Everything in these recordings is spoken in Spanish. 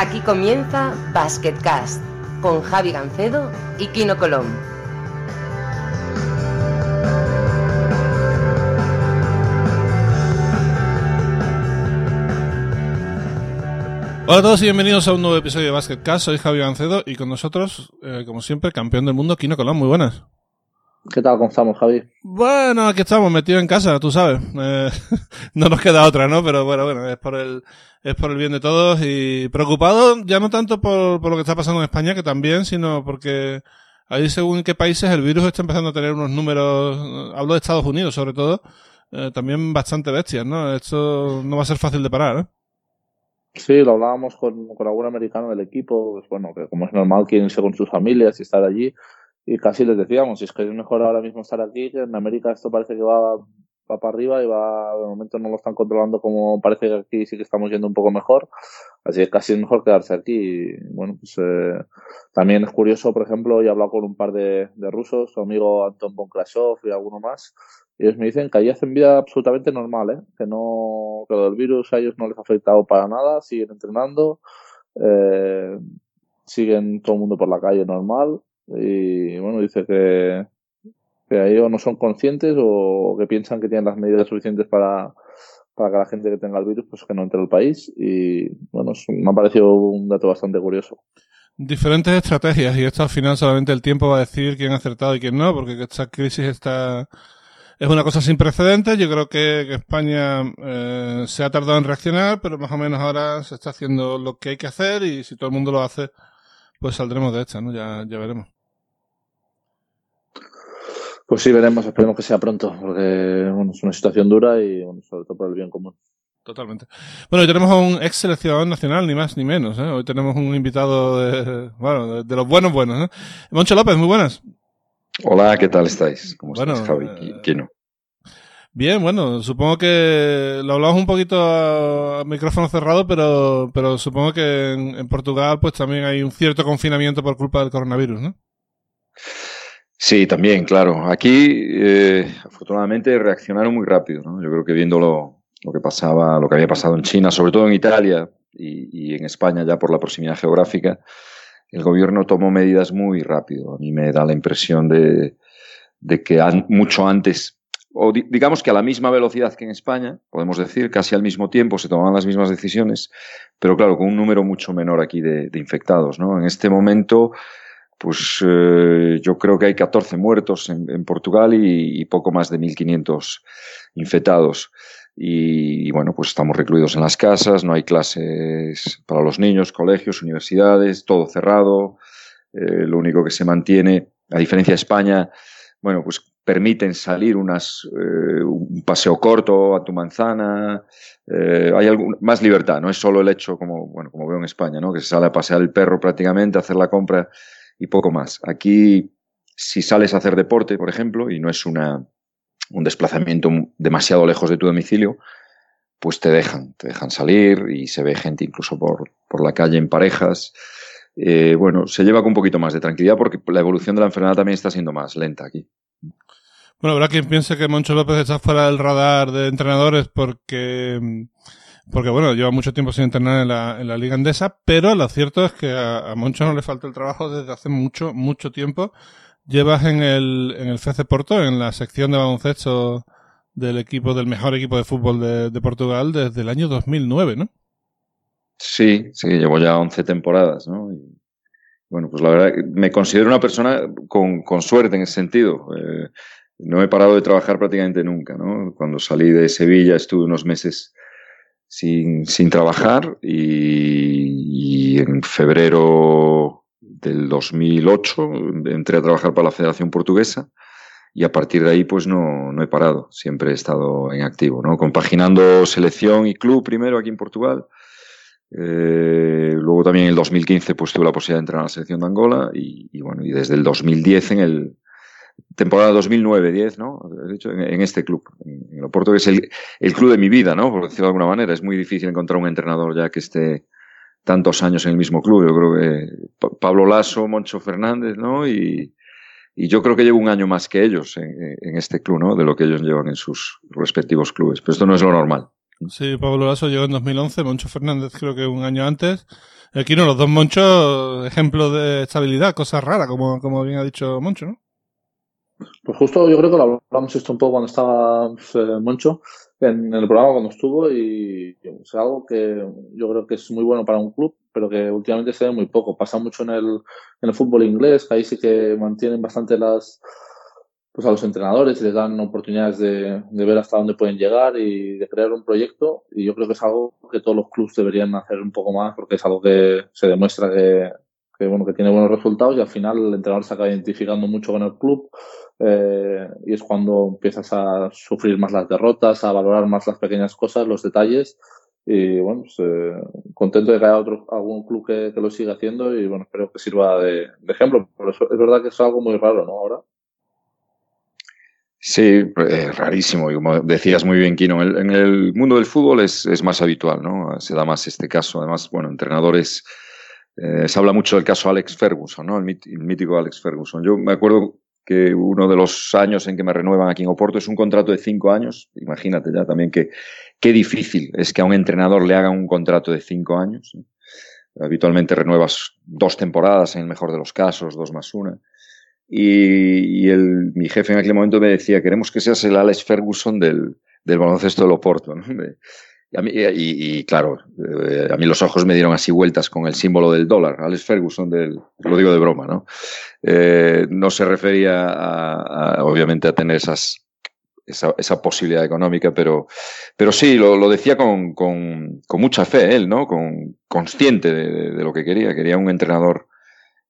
Aquí comienza Basketcast con Javi Gancedo y Kino Colón. Hola a todos y bienvenidos a un nuevo episodio de Basketcast. Soy Javi Gancedo y con nosotros, eh, como siempre, campeón del mundo, Kino Colón. Muy buenas. ¿Qué tal, estamos, Javi? Bueno, aquí estamos, metidos en casa, tú sabes. Eh, no nos queda otra, ¿no? Pero bueno, bueno, es por el, es por el bien de todos y preocupado ya no tanto por, por lo que está pasando en España, que también, sino porque ahí según qué países el virus está empezando a tener unos números, hablo de Estados Unidos sobre todo, eh, también bastante bestias, ¿no? Esto no va a ser fácil de parar, ¿eh? Sí, lo hablábamos con, con algún americano del equipo, pues bueno, que como es normal quieren irse con sus familias y estar allí, y casi les decíamos, si es que es mejor ahora mismo estar aquí, que en América esto parece que va, va para arriba y va, de momento no lo están controlando como parece que aquí sí que estamos yendo un poco mejor, así que casi es mejor quedarse aquí. Y, bueno, pues eh, también es curioso, por ejemplo, he hablado con un par de, de rusos, su amigo Anton Bonkrasov y alguno más, y ellos me dicen que allí hacen vida absolutamente normal, ¿eh? que no que lo del virus a ellos no les ha afectado para nada, siguen entrenando, eh, siguen todo el mundo por la calle normal y bueno, dice que, que ellos no son conscientes o que piensan que tienen las medidas suficientes para, para que la gente que tenga el virus pues que no entre al país y bueno, me ha parecido un dato bastante curioso. Diferentes estrategias y esto al final solamente el tiempo va a decir quién ha acertado y quién no, porque esta crisis está es una cosa sin precedentes. Yo creo que, España eh, se ha tardado en reaccionar, pero más o menos ahora se está haciendo lo que hay que hacer y si todo el mundo lo hace, pues saldremos de esta, ¿no? Ya, ya veremos. Pues sí, veremos, esperemos que sea pronto, porque bueno, es una situación dura y bueno, sobre todo por el bien común. Totalmente. Bueno, hoy tenemos a un ex seleccionador nacional, ni más ni menos. ¿eh? Hoy tenemos un invitado de, bueno, de, de los buenos buenos. ¿eh? Moncho López, muy buenas. Hola, ¿qué tal estáis? ¿Cómo Bueno, estás, Javi? eh, Kino? Bien, bueno, supongo que lo hablamos un poquito a, a micrófono cerrado, pero, pero supongo que en, en Portugal pues también hay un cierto confinamiento por culpa del coronavirus, ¿no? Sí, también, claro. Aquí, eh, afortunadamente, reaccionaron muy rápido. ¿no? Yo creo que viendo lo, que pasaba, lo que había pasado en China, sobre todo en Italia y, en España, ya por la proximidad geográfica, el gobierno tomó medidas muy rápido. A mí me da la impresión de, de que mucho antes, o di- digamos que a la misma velocidad que en España, podemos decir, casi al mismo tiempo se tomaban las mismas decisiones, pero claro, con un número mucho menor aquí de, de infectados. ¿no? En este momento, pues eh, yo creo que hay 14 muertos en, Portugal y, poco más de 1.500 infectados. Y, bueno, pues estamos recluidos en las casas, no hay clases para los niños, colegios, universidades, todo cerrado. Eh, lo único que se mantiene, a diferencia de España, bueno, pues permiten salir unas, eh, un paseo corto a tu manzana, hay algún, más libertad, no es solo el hecho, como, bueno, como veo en España, ¿no? que se sale a pasear el perro prácticamente, a hacer la compra y poco más. Aquí, si sales a hacer deporte, por ejemplo, y no es una, un desplazamiento demasiado lejos de tu domicilio, pues te dejan, te dejan salir y se ve gente incluso por, por la calle en parejas. Eh, bueno, se lleva con un poquito más de tranquilidad porque la evolución de la enfermedad también está siendo más lenta aquí. Bueno, habrá quien piense que Moncho López está fuera del radar de entrenadores porque, porque bueno, lleva mucho tiempo sin entrenar en la, en la Liga Andesa, pero lo cierto es que a, Moncho no le falta el trabajo desde hace mucho, mucho tiempo. Llevas en el, en el FC Porto, en la sección de baloncesto del equipo, del mejor equipo de fútbol de, Portugal desde el año 2009, ¿no? Sí, sí, llevo ya 11 temporadas, ¿no? Y, bueno, pues la verdad, me considero una persona con, con suerte en ese sentido. Eh, no he parado de trabajar prácticamente nunca, ¿no? Cuando salí de Sevilla estuve unos meses sin, sin trabajar y, en febrero del 2008 entré a trabajar para la Federación Portuguesa y a partir de ahí pues no, no he parado, siempre he estado en activo, ¿no? Compaginando selección y club primero aquí en Portugal. Eh, luego también en el 2015 pues tuve la posibilidad de entrar a la selección de Angola y, y bueno, y desde el 2010 en el temporada 2009-10, ¿no? He dicho, en, este club, en, en Oporto, que es el, el, club de mi vida, ¿no? Por decirlo de alguna manera. Es muy difícil encontrar un entrenador ya que esté tantos años en el mismo club. Yo creo que Pablo Lasso, Moncho Fernández, ¿no? Y, y yo creo que llevo un año más que ellos en, este club, ¿no? De lo que ellos llevan en sus respectivos clubes. Pero esto no es lo normal. Sí, Pablo Lasso llegó en 2011, Moncho Fernández creo que un año antes. Aquí no, los dos Monchos, ejemplos de estabilidad, cosas raras, como, como bien ha dicho Moncho, ¿no? Pues justo yo creo que lo hablamos esto un poco cuando estaba eh, Moncho en el programa cuando estuvo y es algo que yo creo que es muy bueno para un club, pero que últimamente se ve muy poco. Pasa mucho en el, en el fútbol inglés, que ahí sí que mantienen bastante las pues a los entrenadores y les dan oportunidades de, de, ver hasta dónde pueden llegar y de crear un proyecto. Y yo creo que es algo que todos los clubes deberían hacer un poco más porque es algo que se demuestra que, que bueno, que tiene buenos resultados y al final el entrenador se acaba identificando mucho con el club eh, y es cuando empiezas a sufrir más las derrotas, a valorar más las pequeñas cosas, los detalles y bueno, pues, eh, contento de que haya otro, algún club que, que, lo siga haciendo y bueno, espero que sirva de, ejemplo. Es verdad que es algo muy raro, ¿no? Ahora. Sí, eh, rarísimo. Y como decías muy bien, Kino, en el, mundo del fútbol es, es, más habitual, ¿no? Se da más este caso. Además, bueno, entrenadores se habla mucho del caso Alex Ferguson, ¿no? El, mítico Alex Ferguson. Yo me acuerdo que uno de los años en que me renuevan aquí en Oporto es un contrato de cinco años. Imagínate ya también que qué difícil es que a un entrenador le hagan un contrato de cinco años. Habitualmente renuevas dos temporadas en el mejor de los casos, dos más una. Y, y el, mi jefe en aquel momento me decía, queremos que seas el Alex Ferguson del, del baloncesto del Oporto. ¿no? Y, a mí, y, claro, eh, a mí los ojos me dieron así vueltas con el símbolo del dólar, Alex Ferguson, del, lo digo de broma, ¿no? Eh, no se refería a, obviamente a tener esa, esa, posibilidad económica, pero, pero sí, lo, decía con, con, mucha fe él, ¿no? Con, consciente de, de, de, lo que quería. Quería un entrenador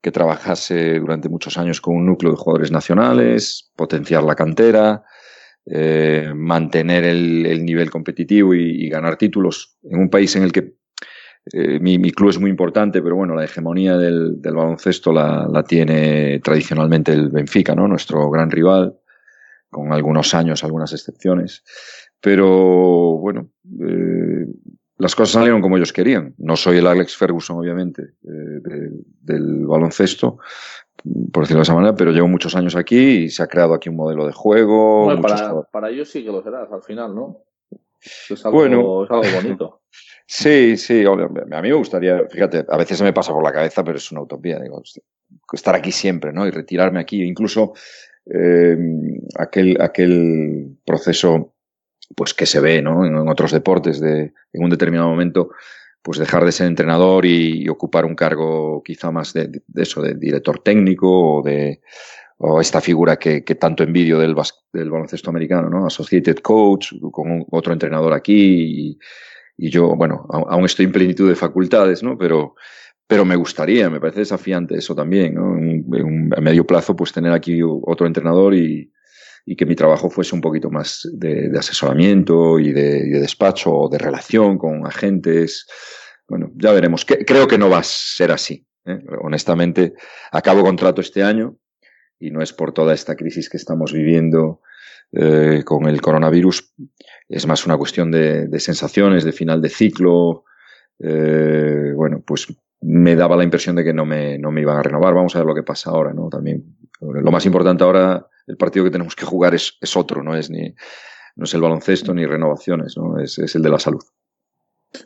que trabajase durante muchos años con un núcleo de jugadores nacionales, potenciar la cantera, eh, mantener el, el, nivel competitivo y, ganar títulos en un país en el que eh, mi, club es muy importante, pero bueno, la hegemonía del, baloncesto la, la, tiene tradicionalmente el Benfica, ¿no? Nuestro gran rival, con algunos años, algunas excepciones. Pero bueno, eh, las cosas salieron como ellos querían. No soy el Alex Ferguson, obviamente, de, del baloncesto, por decirlo de esa manera, pero llevo muchos años aquí y se ha creado aquí un modelo de juego. Bueno, para, para, ellos sí que lo serás al final, ¿no? Es algo, bueno, es algo bonito. Sí, sí, a mí me gustaría, fíjate, a veces se me pasa por la cabeza, pero es una utopía, digo, estar aquí siempre, ¿no? Y retirarme aquí, incluso eh, aquel, aquel proceso pues que se ve ¿no? en, en, otros deportes de en un determinado momento pues dejar de ser entrenador y, ocupar un cargo quizá más de, eso de director técnico o de o esta figura que, que tanto envidio del, del, baloncesto americano, ¿no? Associated coach, con otro entrenador aquí y, yo, bueno, aún estoy en plenitud de facultades, ¿no? Pero, pero me gustaría, me parece desafiante eso también, ¿no? En, a medio plazo, pues tener aquí otro entrenador y, y que mi trabajo fuese un poquito más de, de asesoramiento y de, y de, despacho o de relación con agentes. Bueno, ya veremos. Que, creo que no va a ser así. ¿eh? Honestamente, acabo contrato este año y no es por toda esta crisis que estamos viviendo eh, con el coronavirus. Es más una cuestión de, de sensaciones, de final de ciclo. Eh, bueno, pues me daba la impresión de que no me, no me iban a renovar. Vamos a ver lo que pasa ahora, ¿no? También lo más importante ahora el partido que tenemos que jugar es, es otro, no es ni no es el baloncesto ni renovaciones, ¿no? es, es el de la salud.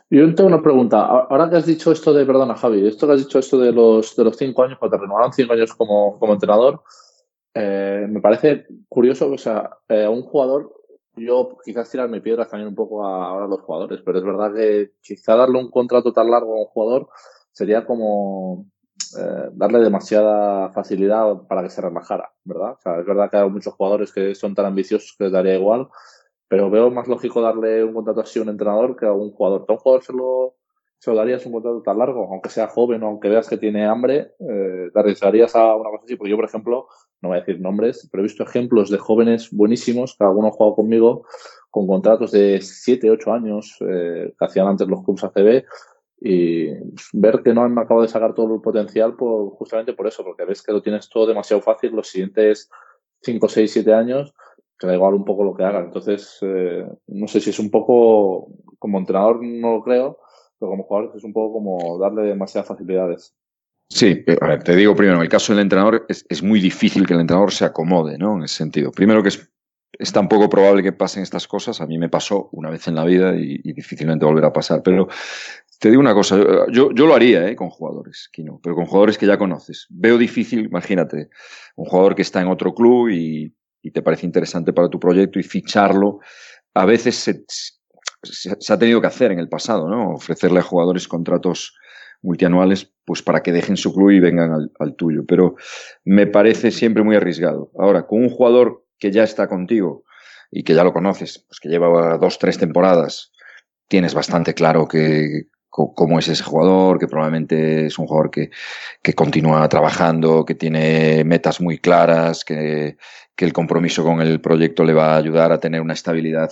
Yo tengo una pregunta. Ahora que has dicho esto de, perdona Javi, esto que has dicho esto de los, de los cinco años, cuando te renovaron cinco años como, como entrenador, eh, me parece curioso, o sea, eh, un jugador, yo quizás tirarme piedras también un poco a, ahora a los jugadores, pero es verdad que quizá darle un contrato tan largo a un jugador sería como, eh, darle demasiada facilidad para que se relajara, ¿verdad? O sea, es verdad que hay muchos jugadores que son tan ambiciosos que les daría igual, pero veo más lógico darle un contrato así a un entrenador que a un jugador. A un jugador se lo, se lo darías un contrato tan largo, aunque sea joven o aunque veas que tiene hambre, eh, arriesgarías a una cosa así. Porque yo, por ejemplo, no voy a decir nombres, pero he visto ejemplos de jóvenes buenísimos, que algunos han jugado conmigo, con contratos de 7, 8 años, eh, que hacían antes los clubs ACB, y ver que no han acabado de sacar todo el potencial por, justamente por eso, porque ves que lo tienes todo demasiado fácil los siguientes 5, 6, 7 años, que da igual un poco lo que hagan. Entonces, eh, no sé si es un poco, como entrenador no lo creo, pero como jugador es un poco como darle demasiadas facilidades. Sí, ver, te digo primero, en el caso del entrenador es, es muy difícil que el entrenador se acomode, ¿no? En ese sentido. Primero que es es tan poco probable que pasen estas cosas. A mí me pasó una vez en la vida y, difícilmente volverá a pasar. Pero te digo una cosa, yo, yo lo haría ¿eh? con jugadores, Kino, pero con jugadores que ya conoces. Veo difícil, imagínate, un jugador que está en otro club y, te parece interesante para tu proyecto y ficharlo. A veces se, se, ha tenido que hacer en el pasado, ¿no? Ofrecerle a jugadores contratos multianuales pues para que dejen su club y vengan al, tuyo. Pero me parece siempre muy arriesgado. Ahora, con un jugador que ya está contigo y que ya lo conoces, pues que lleva dos, tres temporadas, tienes bastante claro que cómo es ese jugador, que probablemente es un jugador que, que continúa trabajando, que tiene metas muy claras, que, que el compromiso con el proyecto le va a ayudar a tener una estabilidad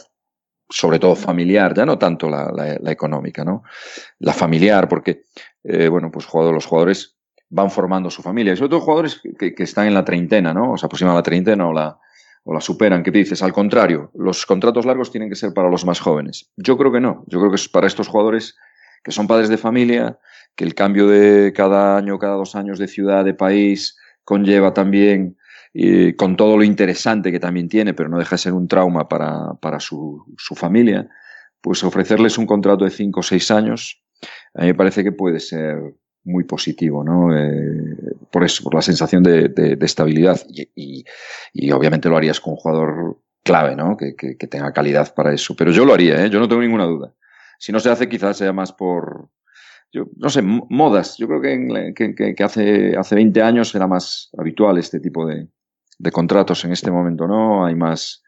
sobre todo familiar, ya no tanto la, la, económica, ¿no? La familiar, porque, eh, bueno, pues los jugadores van formando su familia, y sobre todo jugadores que, que, están en la treintena, ¿no? O se aproximan a la treintena o la, o la superan. ¿Qué dices? Al contrario, los contratos largos tienen que ser para los más jóvenes. Yo creo que no. Yo creo que es para estos jugadores que son padres de familia, que el cambio de cada año, cada dos años de ciudad, de país, conlleva también y con todo lo interesante que también tiene, pero no deja de ser un trauma para, para su, su, familia, pues ofrecerles un contrato de cinco o seis años, a mí me parece que puede ser muy positivo, ¿no? Eh, por eso, por la sensación de, de, de estabilidad. Y, y, obviamente lo harías con un jugador clave, ¿no? Que, tenga calidad para eso. Pero yo lo haría, ¿eh? Yo no tengo ninguna duda. Si no se hace, quizás sea más por, yo no sé, modas. Yo creo que, hace, hace 20 años era más habitual este tipo de, de contratos en este momento, ¿no? Hay más,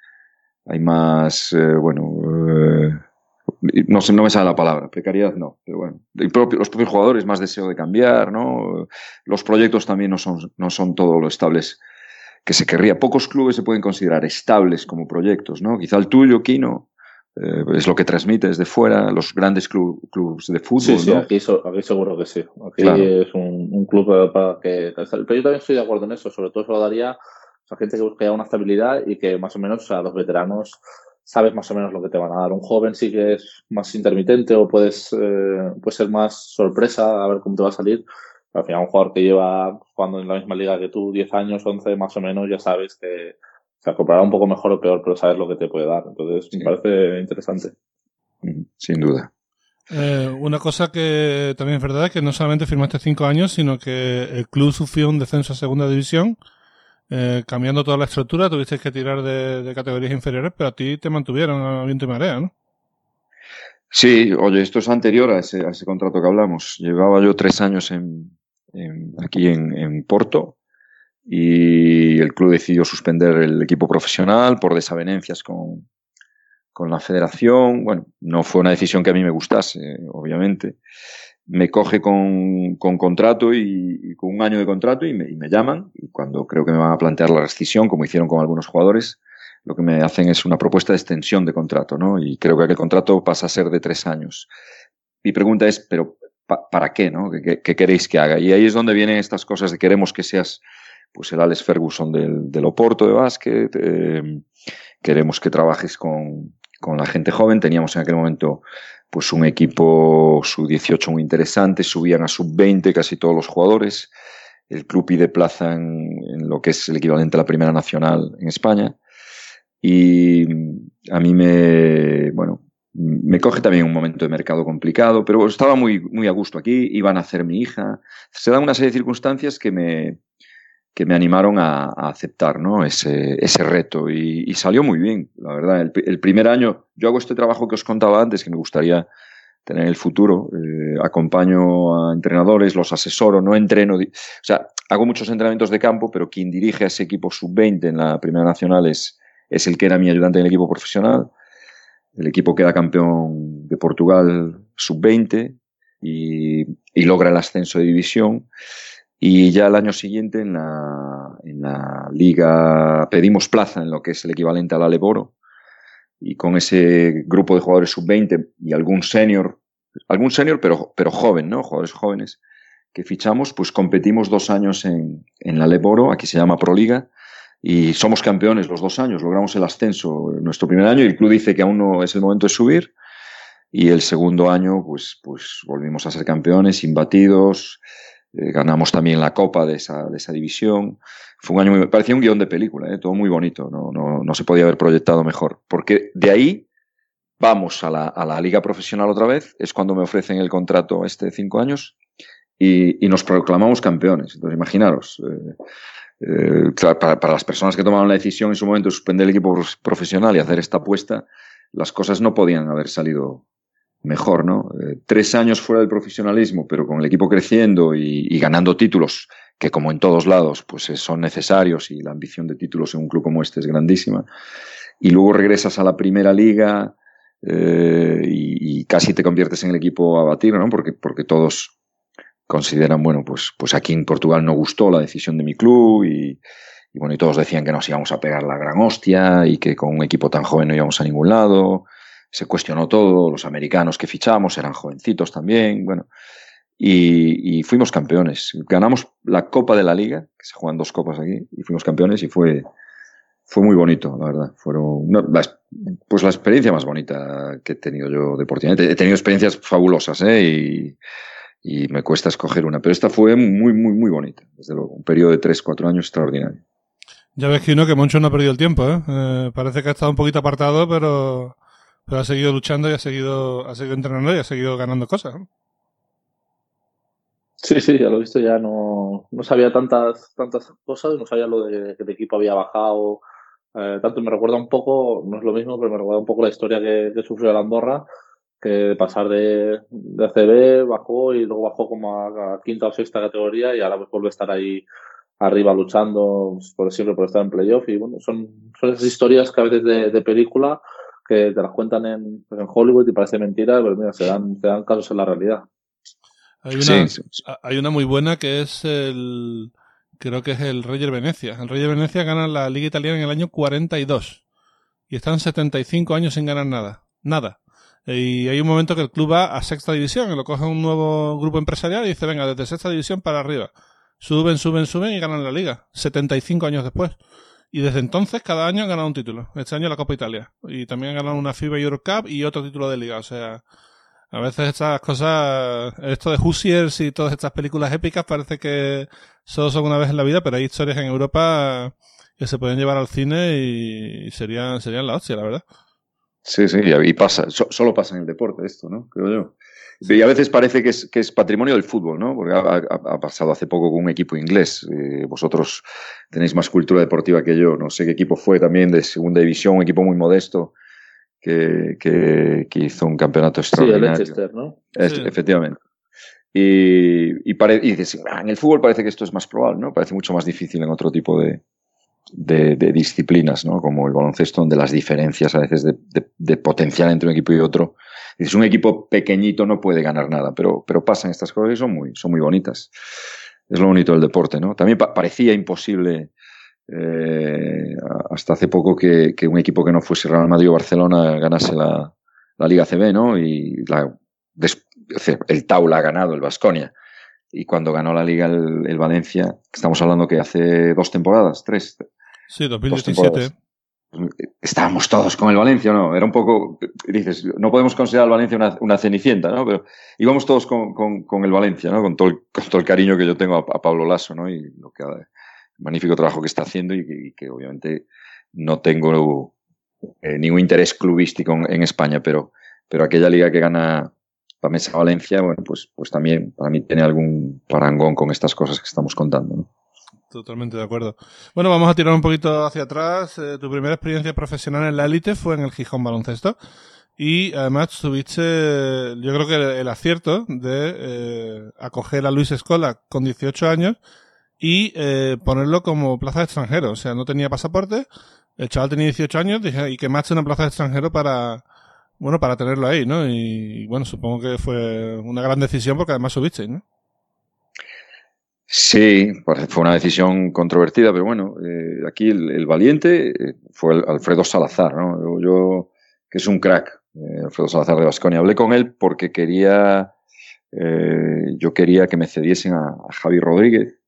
hay más, eh, bueno, eh, no sé, no me sale la palabra, precariedad no, pero bueno, propio, los propios jugadores más deseo de cambiar, ¿no? Los proyectos también no son, no son todo lo estables que se querría. Pocos clubes se pueden considerar estables como proyectos, ¿no? Quizá el tuyo, Kino, eh, es lo que transmite desde fuera, los grandes clubes de fútbol. Sí, sí, aquí, aquí, seguro que sí. Aquí es un, un, club para que. Pero yo también estoy de acuerdo en eso, sobre todo se lo daría sea, gente que busca ya una estabilidad y que más o menos, sea, los veteranos sabes más o menos lo que te van a dar. Un joven sí que es más intermitente o puedes, eh, puede ser más sorpresa a ver cómo te va a salir. Pero al final, un jugador que lleva jugando en la misma liga que tú, 10 años, 11 más o menos, ya sabes que se acoplará un poco mejor o peor, pero sabes lo que te puede dar. Entonces, me parece interesante. Sin duda. Eh, una cosa que también es verdad es que no solamente firmaste cinco años, sino que el club sufrió un descenso a segunda división eh, cambiando toda la estructura, tuviste que tirar de, categorías inferiores, pero a ti te mantuvieron a viento y marea, ¿no? Sí, oye, esto es anterior a ese, contrato que hablamos. Llevaba yo tres años en, aquí en, Porto y el club decidió suspender el equipo profesional por desavenencias con, con la federación. Bueno, no fue una decisión que a mí me gustase, obviamente me coge con, con contrato y, con un año de contrato y me, llaman y cuando creo que me van a plantear la rescisión, como hicieron con algunos jugadores, lo que me hacen es una propuesta de extensión de contrato, ¿no? Y creo que aquel contrato pasa a ser de tres años. Mi pregunta es, pero ¿para qué, no? ¿Qué, ¿Qué, queréis que haga? Y ahí es donde vienen estas cosas de queremos que seas pues el Alex Ferguson del, del Oporto de básquet, eh, queremos que trabajes con, con la gente joven. Teníamos en aquel momento pues un equipo sub-18 muy interesante, subían a sub-20 casi todos los jugadores. El club pide plaza en, lo que es el equivalente a la Primera Nacional en España. Y a mí me, bueno, me coge también un momento de mercado complicado, pero estaba muy, muy a gusto aquí, iba a nacer mi hija. Se dan una serie de circunstancias que me, que me animaron a, aceptar ¿no? ese, reto y, salió muy bien, la verdad. El, primer año, yo hago este trabajo que os contaba antes, que me gustaría tener en el futuro. Eh, acompaño a entrenadores, los asesoro, no entreno. O sea, hago muchos entrenamientos de campo, pero quien dirige a ese equipo sub-20 en la Primera Nacional es, es el que era mi ayudante en el equipo profesional. El equipo queda campeón de Portugal sub-20 y, y logra el ascenso de división. Y ya el año siguiente en la, en la liga pedimos plaza en lo que es el equivalente al Aleboro. Y con ese grupo de jugadores sub-20 y algún senior, algún senior pero, pero joven, ¿no? Jugadores jóvenes que fichamos, pues competimos dos años en, en la Aleboro, aquí se llama Proliga, y somos campeones los dos años, logramos el ascenso en nuestro primer año y el club dice que aún no es el momento de subir. Y el segundo año, pues, pues volvimos a ser campeones, imbatidos, eh, ganamos también la copa de esa, de esa división. fue un año muy, parecía un guion de película, ¿eh? todo muy bonito, no, no, no, se podía haber proyectado mejor. Porque de ahí vamos a la, a la, liga profesional otra vez, es cuando me ofrecen el contrato este de cinco años y, y nos proclamamos campeones. Entonces, imaginaros, eh, para, para, las personas que tomaron la decisión en su momento de suspender el equipo profesional y hacer esta apuesta, las cosas no podían haber salido mejor, ¿no? Eh, tres años fuera del profesionalismo, pero con el equipo creciendo y, ganando títulos que como en todos lados pues son necesarios y la ambición de títulos en un club como este es grandísima. Y luego regresas a la primera liga eh, y, y, casi te conviertes en el equipo a batir, ¿no? Porque, porque todos consideran, bueno, pues, pues aquí en Portugal no gustó la decisión de mi club y, y bueno, y todos decían que nos íbamos a pegar la gran hostia y que con un equipo tan joven no íbamos a ningún lado. Se cuestionó todo, los americanos que fichamos eran jovencitos también, bueno. Y, fuimos campeones. Ganamos la Copa de la Liga, que se juegan dos copas aquí, y fuimos campeones y fue, fue muy bonito, la verdad. Fueron, no, la, pues la experiencia más bonita que he tenido yo deportivamente. He tenido experiencias fabulosas, ¿eh? Y, y me cuesta escoger una, pero esta fue muy, muy, muy bonita, desde luego. Un periodo de 3-4 años extraordinario. Ya ves que no, que Moncho no ha perdido el tiempo, ¿eh? ¿eh? Parece que ha estado un poquito apartado, pero, pero ha seguido luchando y ha seguido, ha seguido entrenando y ha seguido ganando cosas. Sí, sí, ya lo he visto, ya no, no sabía tantas, tantas cosas, no sabía lo de que el equipo había bajado. Eh, tanto me recuerda un poco, no es lo mismo, pero me recuerda un poco la historia que, que sufrió el Andorra, que pasar de, de ACB bajó y luego bajó como a, quinta o sexta categoría y ahora pues vuelve a estar ahí arriba luchando por siempre por estar en playoff y bueno, son, son esas historias que a veces de, de película que te las cuentan en, pues en Hollywood y parece mentira, pero mira, se dan, se dan casos en la realidad. Hay una, sí, sí. hay una muy buena que es el, creo que es el Reyer Venecia. El Reyer Venecia gana la Liga Italiana en el año 42 y están 75 años sin ganar nada. Nada. Y hay un momento que el club va a sexta división, y lo coge un nuevo grupo empresarial y dice, venga, desde sexta división para arriba. Suben, suben, suben y ganan la liga. 75 años después. Y desde entonces cada año han ganado un título. Este año la Copa Italia. Y también han ganado una FIBA Euro Cup y otro título de liga. O sea, a veces estas cosas, esto de Hoosiers y todas estas películas épicas parece que solo son una vez en la vida, pero hay historias en Europa que se pueden llevar al cine y serían, serían la hostia, la verdad. Sí, sí, y pasa, so, solo pasa en el deporte esto, ¿no? Creo yo. Y a veces parece que es, que es patrimonio del fútbol, ¿no? Porque ha, ha, ha pasado hace poco con un equipo inglés. Eh, vosotros tenéis más cultura deportiva que yo. No sé qué equipo fue también de segunda división, un equipo muy modesto que, que, que hizo un campeonato extraordinario. Sí, el Leicester, ¿no? Es, Sí. Efectivamente. Y, y, pare, y dices, ah, en el fútbol parece que esto es más probable, ¿no? Parece mucho más difícil en otro tipo de, de, de, disciplinas, ¿no? Como el baloncesto, donde las diferencias a veces de, de, de, potencial entre un equipo y otro. Dices, un equipo pequeñito no puede ganar nada, pero, pero pasan estas cosas y son muy, son muy bonitas. Es lo bonito del deporte, ¿no? También pa parecía imposible eh, hasta hace poco que, que, un equipo que no fuese Real Madrid o Barcelona ganase la, la Liga CB, ¿no? Y la, el Taula ha ganado, el Vasconia. Y cuando ganó la Liga el, el, Valencia, estamos hablando que hace dos temporadas, tres. Sí, 2017. Estábamos todos con el Valencia, ¿no? Era un poco, dices, no podemos considerar al Valencia una, cenicienta, ¿no? Pero íbamos todos con, con, el Valencia, ¿no? Con todo, el, con todo el cariño que yo tengo a, Pablo Lasso, ¿no? Y lo que, el magnífico trabajo que está haciendo y que, obviamente no tengo eh, ningún interés clubístico en, en España, pero, pero aquella liga que gana Pamesa Valencia, bueno, pues, pues también para mí tiene algún parangón con estas cosas que estamos contando, ¿no? Totalmente de acuerdo. Bueno, vamos a tirar un poquito hacia atrás. Eh, tu primera experiencia profesional en la élite fue en el Gijón Baloncesto. Y además tuviste, yo creo que el, acierto de eh, acoger a Luis Escola con 18 años y eh, ponerlo como plaza de extranjero. O sea, no tenía pasaporte. El chaval tenía 18 años dije, y que más una plaza de extranjero para, bueno, para tenerlo ahí, ¿no? Y, bueno, supongo que fue una gran decisión porque además subiste, ¿no? Sí, fue una decisión controvertida, pero bueno, eh, aquí el, valiente eh, fue el Alfredo Salazar, ¿no? Yo, que es un crack, eh, Alfredo Salazar de Vasconia. Hablé con él porque quería, yo quería que me cediesen a, a, Javi Rodríguez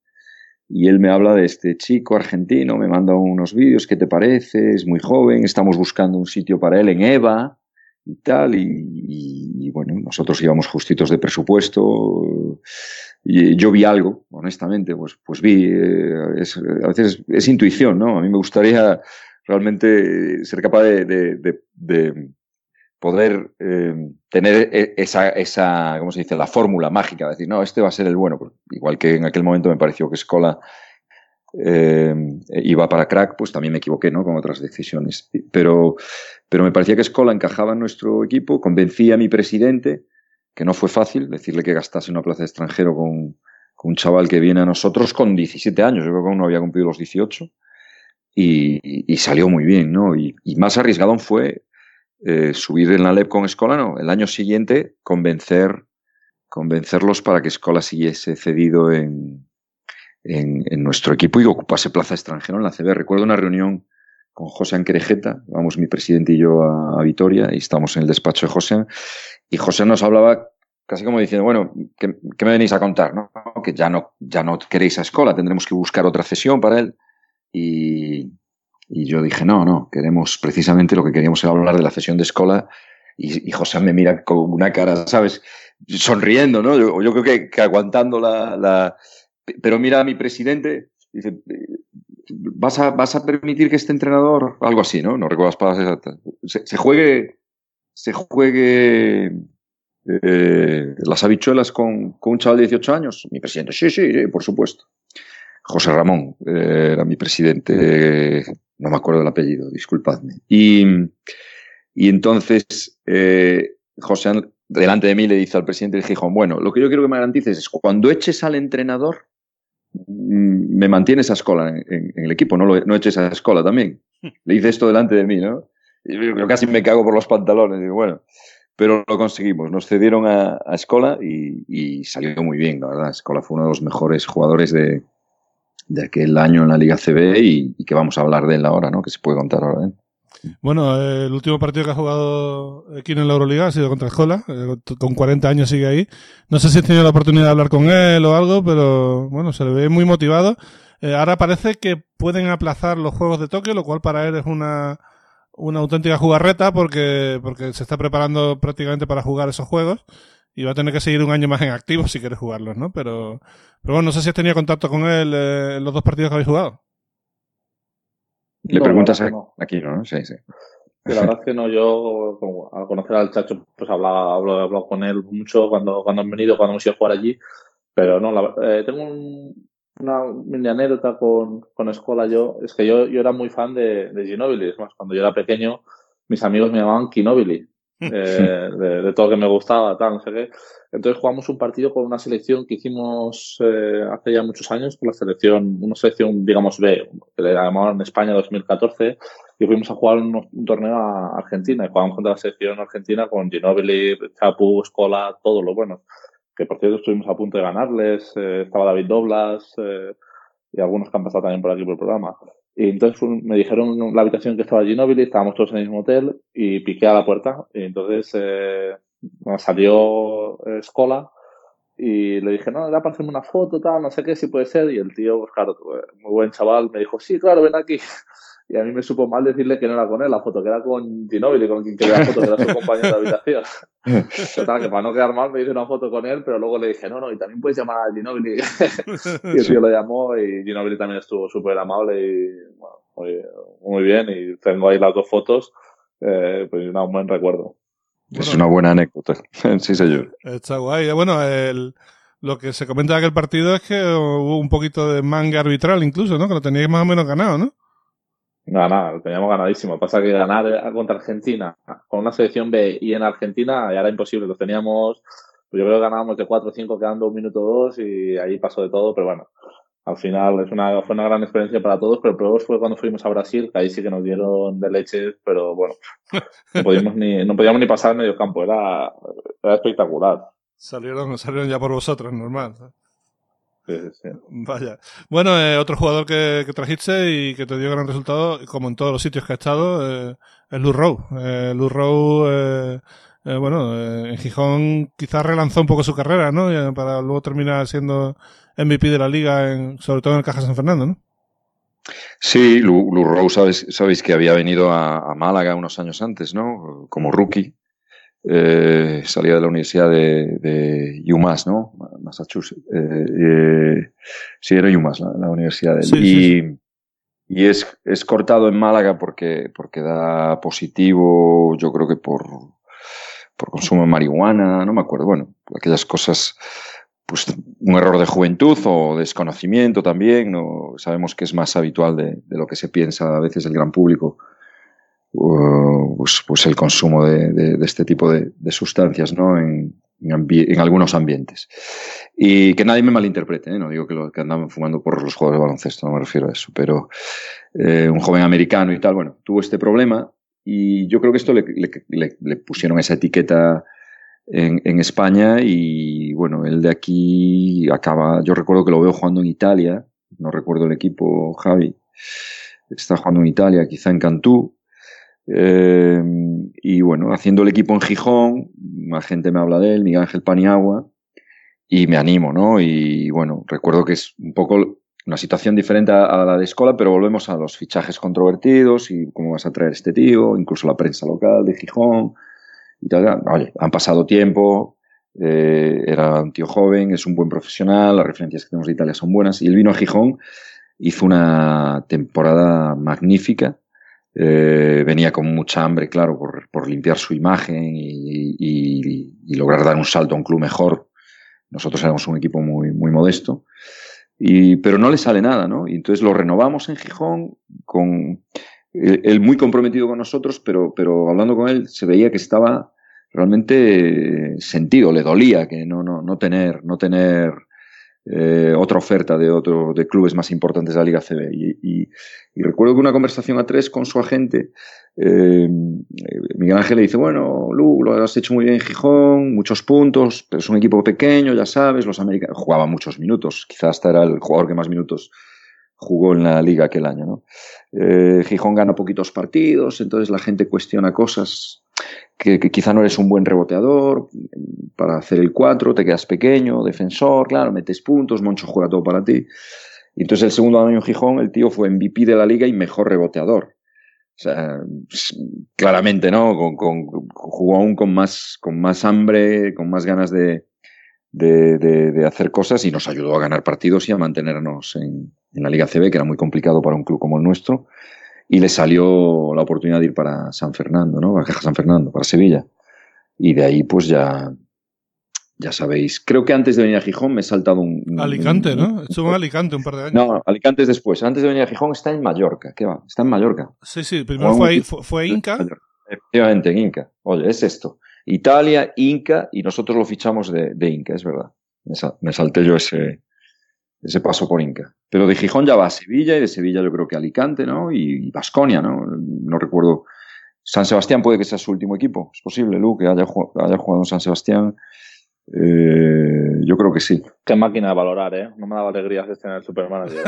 y él me habla de este chico argentino, me manda unos vídeos, ¿qué te parece? Es muy joven, estamos buscando un sitio para él en EVA y tal, y bueno, nosotros íbamos justitos de presupuesto y yo vi algo, honestamente, pues, pues vi, eh, es, a veces es, intuición, ¿no? A mí me gustaría realmente ser capaz de, de, de, poder eh, tener e, esa, esa, ¿cómo se dice?, la fórmula mágica, de decir, no, este va a ser el bueno. Igual que en aquel momento me pareció que Escola eh, iba para crack, pues también me equivoqué, ¿no? Con otras decisiones. Pero, pero me parecía que Escola encajaba en nuestro equipo, convencía a mi presidente, que no fue fácil decirle que gastase una plaza de extranjero con, un chaval que viene a nosotros con 17 años, yo creo que aún no había cumplido los 18, y, salió muy bien, ¿no? Y, más arriesgado fue eh, subir en la LEP con Escola, no, el año siguiente convencer, convencerlos para que Escola siguiese cedido en, en, en, nuestro equipo y ocupase plaza extranjero en la CB. Recuerdo una reunión con José Anquerejeta, vamos mi presidente y yo a, Vitoria, y estamos en el despacho de José, y José nos hablaba casi como diciendo, bueno, ¿qué, me venís a contar? No? Que ya no, ya no queréis a Escola, tendremos que buscar otra cesión para él. Y, y, yo dije, no, no, queremos precisamente lo que queríamos era hablar de la cesión de Escola. Y, José me mira con una cara, ¿sabes? Sonriendo, ¿no? Yo, yo creo que, que aguantando la, la, Pero mira a mi presidente, dice, ¿vas a, vas a permitir que este entrenador, algo así, ¿no? No recuerdo las palabras exactas, se, juegue, se juegue eh, las habichuelas con, con, un chaval de 18 años? Mi presidente, sí, sí, sí por supuesto. José Ramón eh, era mi presidente, eh, no me acuerdo del apellido, disculpadme. Y, y entonces eh, José, delante de mí, le dice al presidente bueno, lo que yo quiero que me garantices es cuando eches al entrenador, me mantienes a escola en, en, en el equipo, no, lo, no eches a escola también. Le dice esto delante de mí, ¿no? Yo casi me cago por los pantalones. Y bueno, pero lo conseguimos. Nos cedieron a, a Escola y, y, salió muy bien, la verdad. Escola fue uno de los mejores jugadores de, de aquel año en la Liga CB y, y, que vamos a hablar de él ahora, ¿no? Que se puede contar ahora. ¿eh? Bueno, el último partido que ha jugado aquí en la Euroliga ha sido contra Escola, eh, con 40 años sigue ahí. No sé si has tenido la oportunidad de hablar con él o algo, pero bueno, se le ve muy motivado. Eh, ahora parece que pueden aplazar los Juegos de Tokio, lo cual para él es una, una auténtica jugarreta porque, porque se está preparando prácticamente para jugar esos juegos y va a tener que seguir un año más en activo si quiere jugarlos, ¿no? Pero, pero bueno, no sé si has tenido contacto con él eh, en los dos partidos que habéis jugado. Le no, preguntas no, no. aquí, ¿no? Sí, sí. La verdad es que no, yo como, al conocer al Chacho, pues hablaba, hablo, hablo con él mucho cuando, cuando han venido, cuando hemos ido a jugar allí, pero no, la, eh, tengo un, una mini anécdota con, con Escola yo, es que yo, yo era muy fan de, de Ginobili, es más, cuando yo era pequeño, mis amigos me llamaban Kinobili, eh, de, todo lo que me gustaba, tal, no sé qué. Entonces jugamos un partido con una selección que hicimos eh, hace ya muchos años, con la selección, una selección, digamos, B, que le llamaban España 2014, y fuimos a jugar un, torneo a Argentina, y jugamos contra la selección argentina con Ginobili, Chapu, Escola, todos los buenos que por cierto estuvimos a punto de ganarles, eh, estaba David Doblas y algunos que han pasado también por aquí por el programa. Y entonces me dijeron la habitación que estaba Ginobili, estábamos todos en el mismo hotel y piqué a la puerta. Y entonces eh, salió Escola y le dije, no, era para hacerme una foto, tal, no sé qué, si puede ser. Y el tío, pues claro, muy buen chaval, me dijo, sí, claro, ven aquí. Y a mí me supo mal decirle que no era con él la foto, que era con Ginobili, con quien quería la foto, que era su compañero de habitación. Total, que para no quedar mal me hice una foto con él, pero luego le dije, no, no, y también puedes llamar a Ginobili. y el tío lo llamó y Ginobili también estuvo súper amable y bueno, muy, muy, bien. Y tengo ahí las dos fotos, eh, pues un buen recuerdo. Es una buena anécdota, sí señor. Está guay. Bueno, el, lo que se comenta de aquel partido es que hubo un poquito de manga arbitral incluso, ¿no? Que lo teníais más o menos ganado, ¿no? Nada, lo teníamos ganadísimo. Pasa que ganar contra Argentina con una selección B y en Argentina ya era imposible. Lo teníamos, pues yo creo que ganábamos de 4 o 5 quedando un minuto o dos y ahí pasó de todo, pero bueno, al final es una, fue una gran experiencia para todos, pero peor fue cuando fuimos a Brasil, que ahí sí que nos dieron de leche, pero bueno, no podíamos ni, no podíamos ni pasar el medio campo, era, espectacular. Salieron, salieron ya por vosotros, normal. Sí, sí. Vaya. Bueno, eh, otro jugador que, que, trajiste y que te dio gran resultado, como en todos los sitios que ha estado, eh, es Lou Rowe. Eh, Lou Rowe, eh, eh, bueno, eh, en Gijón quizás relanzó un poco su carrera, ¿no? Para luego terminar siendo MVP de la liga, en, sobre todo en el Caja San Fernando, ¿no? Sí, Lou, Lou Rowe, sabes, sabéis que había venido a, a, Málaga unos años antes, ¿no? Como rookie. eh, salía de la Universidad de, UMass, ¿no? Massachusetts. Eh, eh, sí, era UMass, la, universidad de y, y es, es, cortado en Málaga porque, porque da positivo, yo creo que por, por consumo de marihuana, no me acuerdo, bueno, aquellas cosas, pues un error de juventud o desconocimiento también, no sabemos que es más habitual de, de lo que se piensa a veces el gran público pues, pues, el consumo de, este tipo de, sustancias ¿no? en, en, algunos ambientes. Y que nadie me malinterprete, ¿eh? no digo que, lo, que andaban fumando por los juegos de baloncesto, no me refiero a eso, pero eh, un joven americano y tal, bueno, tuvo este problema y yo creo que esto le, le, pusieron esa etiqueta en, en, España y bueno, él de aquí acaba, yo recuerdo que lo veo jugando en Italia, no recuerdo el equipo, Javi, está jugando en Italia, quizá en Cantú, eh, y bueno, haciendo el equipo en Gijón, más gente me habla de él, Miguel Ángel Paniagua, y me animo, ¿no? Y bueno, recuerdo que es un poco una situación diferente a, la de escuela, pero volvemos a los fichajes controvertidos y cómo vas a traer este tío, incluso la prensa local de Gijón. Y. Oye, han pasado tiempo, eh, era un tío joven, es un buen profesional, las referencias que tenemos de Italia son buenas. Y él vino a Gijón, hizo una temporada magnífica eh, venía con mucha hambre, claro, por, limpiar su imagen y, lograr dar un salto a un club mejor. Nosotros éramos un equipo muy, muy modesto, y, pero no le sale nada, ¿no? Y entonces lo renovamos en Gijón con él muy comprometido con nosotros, pero, pero hablando con él se veía que estaba realmente sentido, le dolía que no, no, no tener, no tener eh, otra oferta de otro de clubes más importantes de la Liga CB. Y, recuerdo que una conversación a tres con su agente, eh, Miguel Ángel le dice, bueno, Lu, lo has hecho muy bien en Gijón, muchos puntos, pero es un equipo pequeño, ya sabes, los americanos jugaban muchos minutos, quizás hasta era el jugador que más minutos jugó en la liga aquel año. ¿no? Eh, Gijón gana poquitos partidos, entonces la gente cuestiona cosas que, quizá no eres un buen reboteador, para hacer el 4 te quedas pequeño, defensor, claro, metes puntos, Moncho juega todo para ti. Entonces el segundo año en Gijón el tío fue MVP de la liga y mejor reboteador. O sea, claramente, ¿no? Con, jugó aún con más, con más hambre, con más ganas de, de, hacer cosas y nos ayudó a ganar partidos y a mantenernos en, en la Liga CB, que era muy complicado para un club como el nuestro y le salió la oportunidad de ir para San Fernando, ¿no? Para San Fernando, para Sevilla. Y de ahí, pues ya, ya sabéis. Creo que antes de venir a Gijón me he saltado un. Alicante, ¿no? Estuvo en Alicante un par de años. No, Alicante es después. Antes de venir a Gijón está en Mallorca. ¿Qué va? Está en Mallorca. Sí, sí. Primero fue, fue, Inca. Efectivamente, en Inca. Oye, es esto. Italia, Inca, y nosotros lo fichamos de, de Inca, es verdad. Me, salté yo ese, ese paso por Inca. Pero de Gijón ya va a Sevilla y de Sevilla yo creo que Alicante, ¿no? Y Vasconia, ¿no? No recuerdo. San Sebastián puede que sea su último equipo. Es posible, Lu, que haya, jugado en San Sebastián. Eh, yo creo que sí. Qué máquina de valorar, ¿eh? No me daba alegría tener el Supermanager.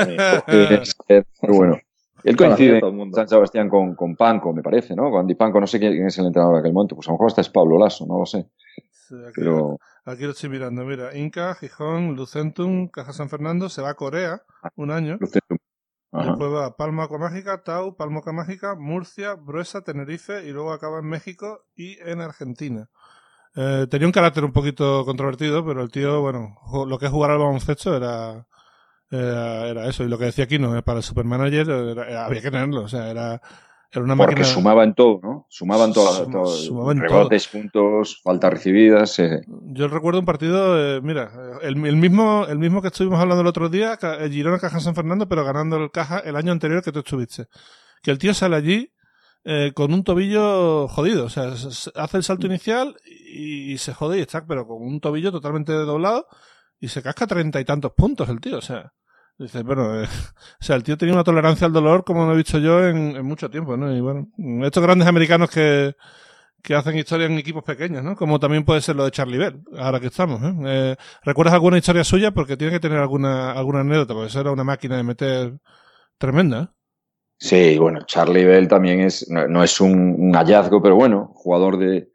Pero bueno. Él coincide en San Sebastián con, con, Panco, me parece, ¿no? Con Andy Panco, no sé quién es el entrenador de aquel momento. Pues a lo mejor hasta es Pablo Lasso, no lo sé. Pero Aquí lo estoy mirando, mira, Inca, Gijón, Lucentum, Caja San Fernando, se va a Corea un año. Lucentum. Después va Palma Mágica, Tau, Palma Mágica, Murcia, Bruesa, Tenerife y luego acaba en México y en Argentina. Eh, tenía un carácter un poquito controvertido, pero el tío, bueno, lo que es jugar al baloncesto era, era, eso. Y lo que decía aquí, no, para el Supermanager había que tenerlo. O sea, era porque sumaba en todo, ¿no? Sumaban todas rebotes, puntos, faltas recibidas. Eh. Yo recuerdo un partido, eh, mira, el, mismo, el mismo que estuvimos hablando el otro día, el Girona Caja San Fernando, pero ganando el Caja el año anterior que tú estuviste. Que el tío sale allí eh, con un tobillo jodido, o sea, hace el salto inicial y, se jode y está, pero con un tobillo totalmente doblado y se casca treinta y tantos puntos el tío, o sea. Dices, bueno, eh, o sea, el tío tenía una tolerancia al dolor como no he visto yo en, mucho tiempo, ¿no? Y bueno, estos grandes americanos que, que hacen historia en equipos pequeños, ¿no? Como también puede ser lo de Charlie Bell, ahora que estamos, ¿eh? eh recuerdas alguna historia suya? Porque tiene que tener alguna, alguna anécdota, porque eso era una máquina de meter tremenda, ¿eh? Sí, bueno, Charlie Bell también es, no, es un, hallazgo, pero bueno, jugador de,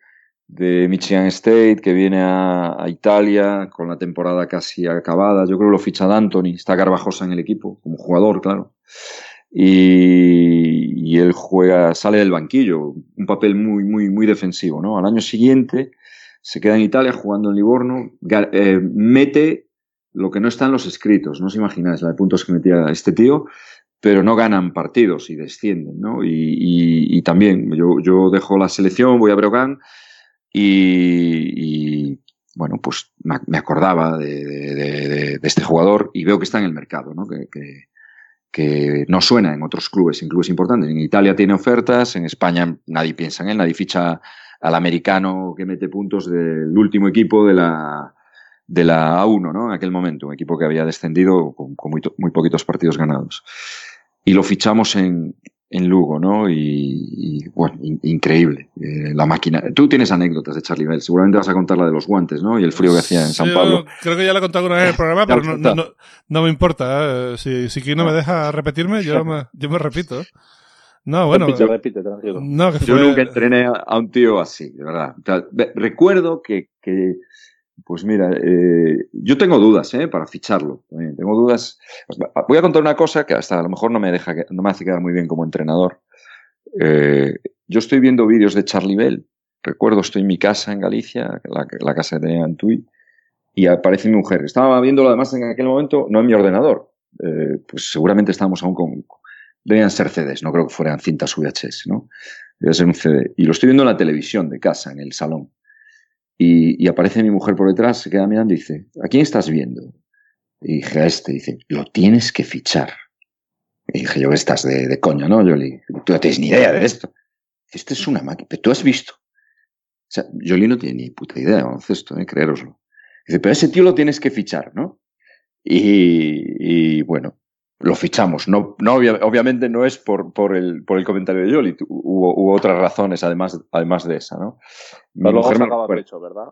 de Michigan State, que viene a, Italia con la temporada casi acabada. Yo creo que lo ficha D'Antoni, está Garbajosa en el equipo, como jugador, claro. y, él juega, sale del banquillo, un papel muy, muy, muy defensivo, ¿no? Al año siguiente se queda en Italia jugando en Livorno, eh, mete lo que no está en los escritos, no os imagináis la de puntos que metía este tío, pero no ganan partidos y descienden, ¿no? Y, también yo, yo, dejo la selección, voy a Brogan y, bueno, pues me acordaba de, este jugador y veo que está en el mercado, ¿no? Que, que, no suena en otros clubes, en clubes importantes. En Italia tiene ofertas, en España nadie piensa en él, nadie ficha al americano que mete puntos del último equipo de la, de la A1, ¿no? En aquel momento, un equipo que había descendido con, muy, muy, poquitos partidos ganados. Y lo fichamos en, en Lugo, ¿no? Y, bueno, increíble. Eh, la máquina. Tú tienes anécdotas de Charlie Bell. Seguramente vas a contar la de los guantes, ¿no? Y el frío que hacía en San Pablo. Creo que ya la he contado una vez en el programa, pero no, no, no, me importa. ¿eh? Si, si no me deja repetirme, yo me, yo me repito. No, bueno. Repite, repite, tranquilo. No, que Yo nunca entrené a un tío así, de verdad. recuerdo que, que pues mira, eh, yo tengo dudas ¿eh? para ficharlo. Tengo dudas. Voy a contar una cosa que hasta a lo mejor no me, deja, no me hace quedar muy bien como entrenador. Eh, yo estoy viendo vídeos de Charlie Bell. Recuerdo, estoy en mi casa en Galicia, la, casa de Antui, y aparece mi mujer. Estaba viéndolo además en aquel momento, no en mi ordenador. Eh, pues seguramente estábamos aún con. Debían ser CDs, no creo que fueran cintas VHS, ¿no? Debe ser un CD. Y lo estoy viendo en la televisión de casa, en el salón. Y, aparece mi mujer por detrás, se queda mirando y dice, ¿a quién estás viendo? Y dije, a este, dice, lo tienes que fichar. Y dije, yo, estás de, de coña, ¿no, Yoli? Tú no tienes ni idea de esto. Esto es una máquina, pero tú has visto. O sea, Yoli no tiene ni puta idea de baloncesto, ¿eh? creéroslo. Dice, pero ese tío lo tienes que fichar, ¿no? Y bueno, lo fichamos. No, no obviamente no es por, por, el, por el comentario de Yoli, hubo, otras razones además, además de esa, ¿no? Mi mujer me lo pecho, ¿verdad?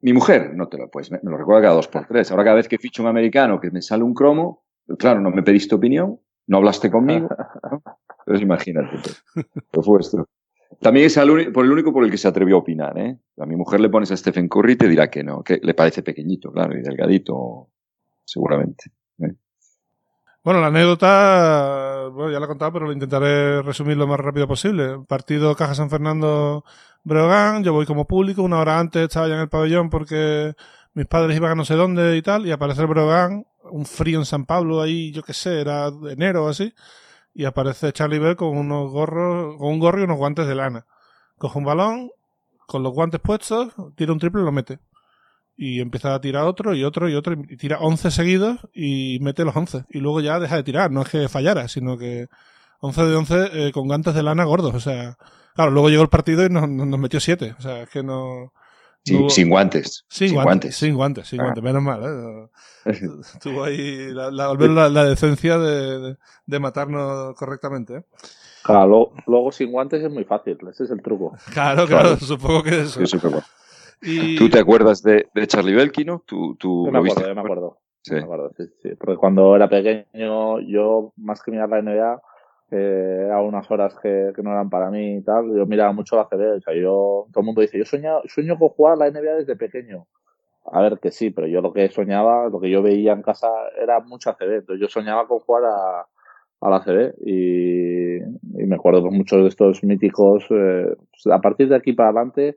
Mi mujer, no te lo puedes, me, lo recuerda cada dos por tres. Ahora cada vez que ficho un americano que me sale un cromo, claro, no me pediste opinión, no hablaste conmigo. Entonces imagínate, pues, fue esto. También es el, por el único por el que se atrevió a opinar, ¿eh? A mi mujer le pones a Stephen Curry y te dirá que no, que le parece pequeñito, claro, y delgadito, seguramente. Bueno, la anécdota, bueno, ya la he contado, pero lo intentaré resumir lo más rápido posible. Partido Caja San Fernando Breogán, yo voy como público, una hora antes estaba ya en el pabellón porque mis padres iban a no sé dónde y tal, y aparece el Breogán, un frío en San Pablo ahí, yo qué sé, era enero o así, y aparece Charlie Bell con unos gorros, con un gorro y unos guantes de lana. Coge un balón, con los guantes puestos, tira un triple y lo mete y empieza a tirar otro y otro y otro y tira 11 seguidos y mete los 11 y luego ya deja de tirar, no es que fallara, sino que 11 de 11 eh, con gantes de lana gordos, o sea, claro, luego llegó el partido y nos, nos metió 7, o sea, es que no... sin guantes. Sin, guantes, Sin guantes, sin ah. guantes, menos mal. ¿eh? Tuvo ahí la, la, la, decencia de, de, matarnos correctamente. ¿eh? Claro, luego, sin guantes es muy fácil, ese es el truco. Claro, claro, supongo que eso. Sí, ¿Tú te acuerdas de, Charlie Belkino? ¿Tú, tú me acuerdo, yo me acuerdo. Sí. Me acuerdo, sí, sí. Porque cuando era pequeño, yo, más que mirar la NBA, eh, a unas horas que, no eran para mí y tal, yo miraba mucho la CB. O sea, yo, todo el mundo dice, yo sueño, sueño con jugar la NBA desde pequeño. A ver, que sí, pero yo lo que soñaba, lo que yo veía en casa era mucha CB. Entonces yo soñaba con jugar a, a la CB y, y me acuerdo pues muchos de estos míticos. Eh, pues, a partir de aquí para adelante,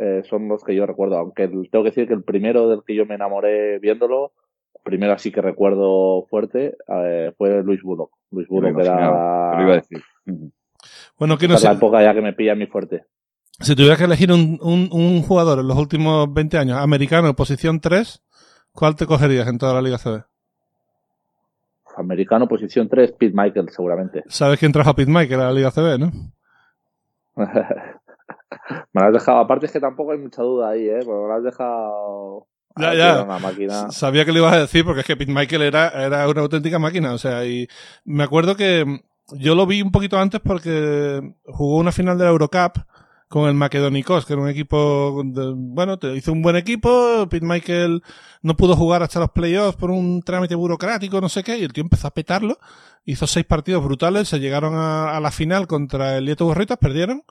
eh, son los que yo recuerdo. Aunque tengo que decir que el primero del que yo me enamoré viéndolo, primero así que recuerdo fuerte, eh, fue Luis Bullock. Luis Bullock era. Lo iba a decir. Bueno, que no sé. la época ya que me pilla mi fuerte. Si tuvieras que elegir un, un, jugador en los últimos 20 años, americano, posición 3, ¿cuál te cogerías en toda la Liga CB? Americano, posición 3, Pete Michael, seguramente. ¿Sabes quién trajo a Pete Michael a la Liga CB, no? me lo has dejado. Aparte es que tampoco hay mucha duda ahí, ¿eh? Porque me lo has dejado. Ya, ya. Sabía que lo ibas a decir porque es que Pete Michael era, era una auténtica máquina. O sea, y me acuerdo que yo lo vi un poquito antes porque jugó una final de la Eurocup con el Macedonicos, que era un equipo, bueno, te hizo un buen equipo, Pete Michael no pudo jugar hasta los playoffs por un trámite burocrático, no sé qué, y el tío empezó a petarlo, hizo seis partidos brutales, se llegaron a, la final contra el Lieto Borritas, perdieron,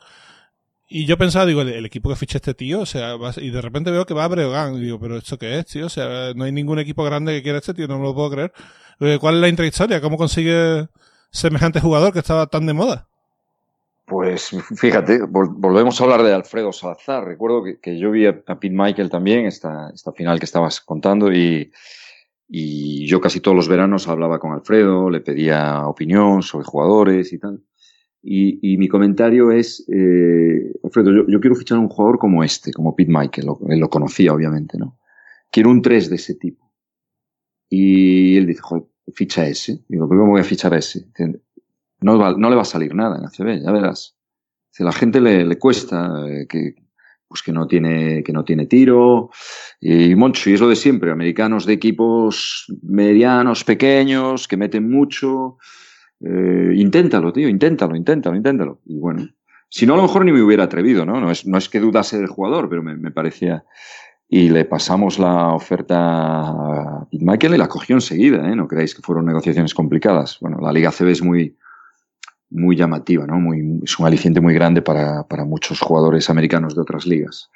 y yo pensaba, digo, el, equipo que ficha este tío, o sea, y de repente veo que va a Breogán. Digo, pero ¿esto qué es, tío? O sea, no hay ningún equipo grande que quiera este tío, no me lo puedo creer. Eh, ¿Cuál es la intrahistoria? ¿Cómo consigue semejante jugador que estaba tan de moda? Pues fíjate, volvemos a hablar de Alfredo Salazar. Recuerdo que, yo vi a, Pete Michael también, esta, esta final que estabas contando, y, y yo casi todos los veranos hablaba con Alfredo, le pedía opinión sobre jugadores y tal. Y, mi comentario es, eh, Alfredo, yo, quiero fichar a un jugador como este, como Pete Michael, lo, él lo conocía obviamente, ¿no? Quiero un 3 de ese tipo. Y él dice, joder, ficha ese. Digo, ¿pero cómo voy a fichar a ese? No, no le va a salir nada en ACB, ya verás. Si a la gente le, le cuesta, eh, que, pues que no tiene, que no tiene tiro. Y Moncho, y es lo de siempre, americanos de equipos medianos, pequeños, que meten mucho. Eh, inténtalo, tío, inténtalo, inténtalo, inténtalo. Y bueno, si no, a lo mejor ni me hubiera atrevido, ¿no? No es, no es que dudase del jugador, pero me, me parecía. Y le pasamos la oferta a Michael y la cogió enseguida, ¿eh? No creáis que fueron negociaciones complicadas. Bueno, la Liga CB es muy, muy llamativa, ¿no? Muy, es un aliciente muy grande para, para muchos jugadores americanos de otras ligas.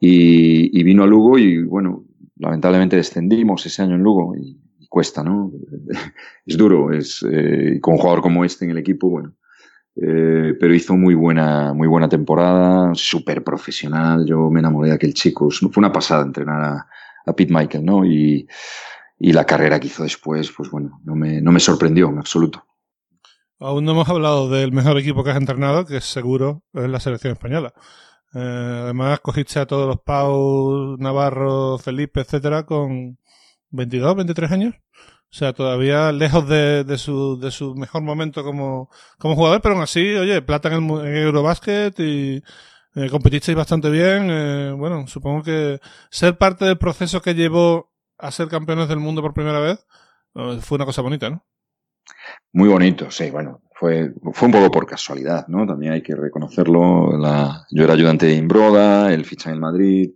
Y, y, vino a Lugo y, bueno, lamentablemente descendimos ese año en Lugo y, cuesta, ¿no? es duro, es eh, con un jugador como este en el equipo, bueno. Eh, pero hizo muy buena, muy buena temporada, súper profesional. Yo me enamoré de aquel chico. Fue una pasada entrenar a, a Pete Michael, ¿no? Y, y la carrera que hizo después, pues bueno, no me, no me sorprendió en absoluto. Aún no hemos hablado del mejor equipo que has entrenado, que seguro es la selección española. Eh, además, cogiste a todos los Pau, Navarro, Felipe, etcétera, con 22, 23 años. O sea, todavía lejos de, de, su, de su mejor momento como, como jugador, pero aún así, oye, plata en, el, en Eurobasket y eh, competisteis bastante bien. Eh, bueno, supongo que ser parte del proceso que llevó a ser campeones del mundo por primera vez eh, fue una cosa bonita, ¿no? Muy bonito, sí, bueno, fue, fue un poco por casualidad, ¿no? También hay que reconocerlo. La, yo era ayudante de Imbroda, él ficha en Madrid,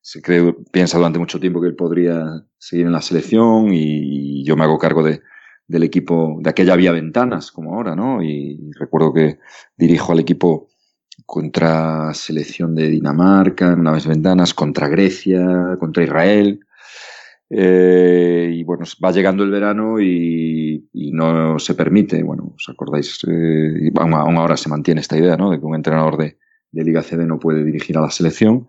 se cree, piensa durante mucho tiempo que él podría seguir en la selección y, yo me hago cargo de, del equipo, de aquella vía ventanas, como ahora, ¿no? Y recuerdo que dirijo al equipo contra selección de Dinamarca, una vez ventanas, contra Grecia, contra Israel. Eh, y bueno, va llegando el verano y, no se permite, bueno, os acordáis, eh, aún, ahora se mantiene esta idea, ¿no? De que un entrenador de, de Liga CD no puede dirigir a la selección.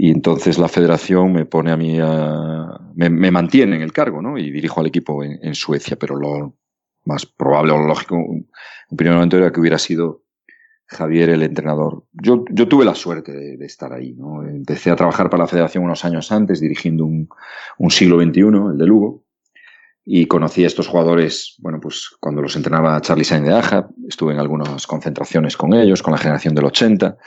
Y entonces la federación me pone a mí a, me, mantiene en el cargo, ¿no? Y dirijo al equipo en, Suecia, pero lo más probable o lógico, en primer momento era que hubiera sido Javier el entrenador. Yo, yo tuve la suerte de, estar ahí. ¿no? Empecé a trabajar para la federación unos años antes, dirigiendo un, un siglo XXI, el de Lugo, y conocí a estos jugadores, bueno, pues cuando los entrenaba Charlie Sainz de Aja, estuve en algunas concentraciones con ellos, con la generación del 80.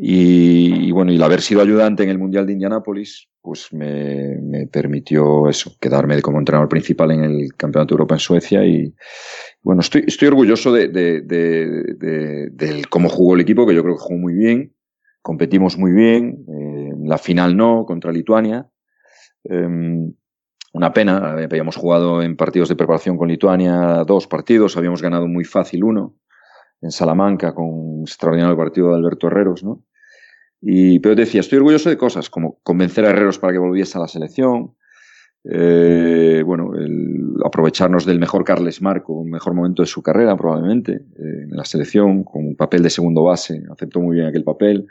Y, bueno, y el haber sido ayudante en el Mundial de Indianápolis, pues me, me, permitió eso, quedarme como entrenador principal en el Campeonato de Europa en Suecia y, bueno, estoy, estoy orgulloso de, de, de, de, cómo jugó el equipo, que yo creo que jugó muy bien, competimos muy bien, eh, la final no, contra Lituania. Eh, una pena, habíamos jugado en partidos de preparación con Lituania dos partidos, habíamos ganado muy fácil uno en Salamanca con un extraordinario partido de Alberto Herreros, ¿no? Y, pero decía, estoy orgulloso de cosas como convencer a Herreros para que volviese a la selección, eh, bueno, el aprovecharnos del mejor Carles Marco, un mejor momento de su carrera probablemente, eh, en la selección, con un papel de segundo base, aceptó muy bien aquel papel,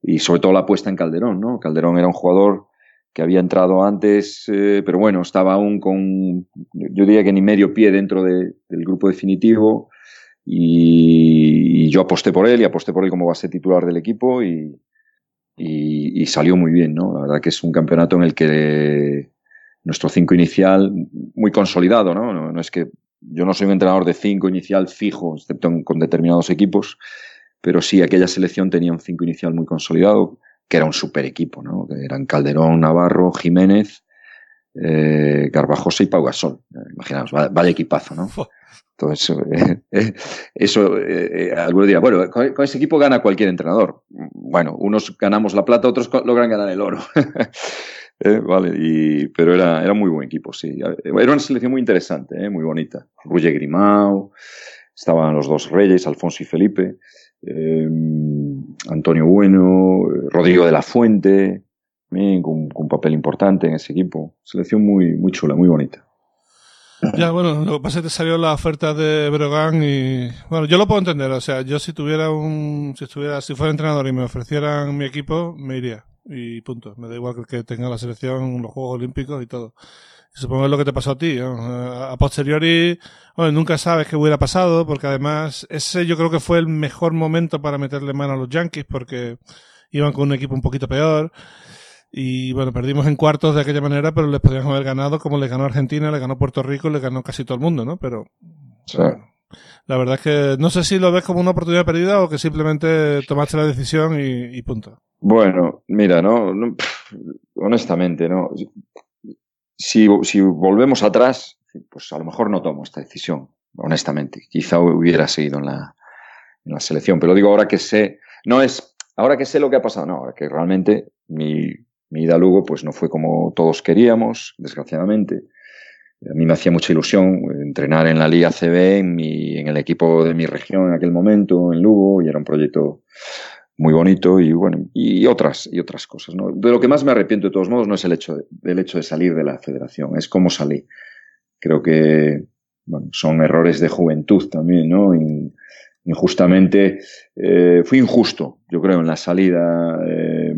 y sobre todo la apuesta en Calderón, ¿no? Calderón era un jugador que había entrado antes, eh, pero bueno, estaba aún con, yo diría que ni medio pie dentro de, del grupo definitivo, y, y, yo aposté por él y aposté por él como base titular del equipo y, y, y, salió muy bien, ¿no? La verdad que es un campeonato en el que nuestro cinco inicial muy consolidado, ¿no? ¿no? es que yo no soy un entrenador de cinco inicial fijo, excepto con determinados equipos, pero sí aquella selección tenía un cinco inicial muy consolidado, que era un super equipo, ¿no? Que eran Calderón, Navarro, Jiménez, eh, Garbajosa y Pau Gasol. Imaginaos, vaya, equipazo, ¿no? Entonces, eh, eso, eh, eh, algunos dirán, bueno, con, con, ese equipo gana cualquier entrenador. Bueno, unos ganamos la plata, otros logran ganar el oro. Eh, vale, y, pero era, era muy buen equipo, sí. Era una selección muy interesante, muy bonita. Ruye Grimao, estaban los dos reyes, Alfonso y Felipe, Antonio Bueno, Rodrigo de la Fuente, con, un papel importante en ese equipo. Selección muy, muy chula, muy bonita. Ya, bueno, lo que pasa es que te salió la oferta de Brogan y, bueno, yo lo puedo entender, o sea, yo si tuviera un, si estuviera, si fuera entrenador y me ofrecieran mi equipo, me iría. Y punto. Me da igual que tenga la selección, los Juegos Olímpicos y todo. Supongo que es lo que te pasó a ti. A posteriori, nunca sabes qué hubiera pasado, porque además ese yo creo que fue el mejor momento para meterle mano a los Yankees, porque iban con un equipo un poquito peor. Y bueno, perdimos en cuartos de aquella manera, pero les podíamos haber ganado como les ganó Argentina, le ganó Puerto Rico, le ganó casi todo el mundo, ¿no? Pero la verdad es que no sé si lo ves como una oportunidad perdida o que simplemente tomaste la decisión y, punto. Bueno, mira, no, honestamente, no. Si, si volvemos atrás, pues a lo mejor no tomo esta decisión, honestamente. Quizá hubiera seguido en la, en la selección, pero digo ahora que sé, no es, ahora que sé lo que ha pasado, no, ahora que realmente mi, mi ida a Lugo pues no fue como todos queríamos, desgraciadamente. A mí me hacía mucha ilusión entrenar en la Liga CB, en, en el equipo de mi región en aquel momento, en Lugo, y era un proyecto muy bonito y bueno, y otras, y otras cosas. De lo que más me arrepiento de todos modos no es el hecho de, del hecho de salir de la federación, es cómo salí. Creo que son errores de juventud también, ¿no? injustamente, eh, fui injusto, yo creo, en la salida. Eh,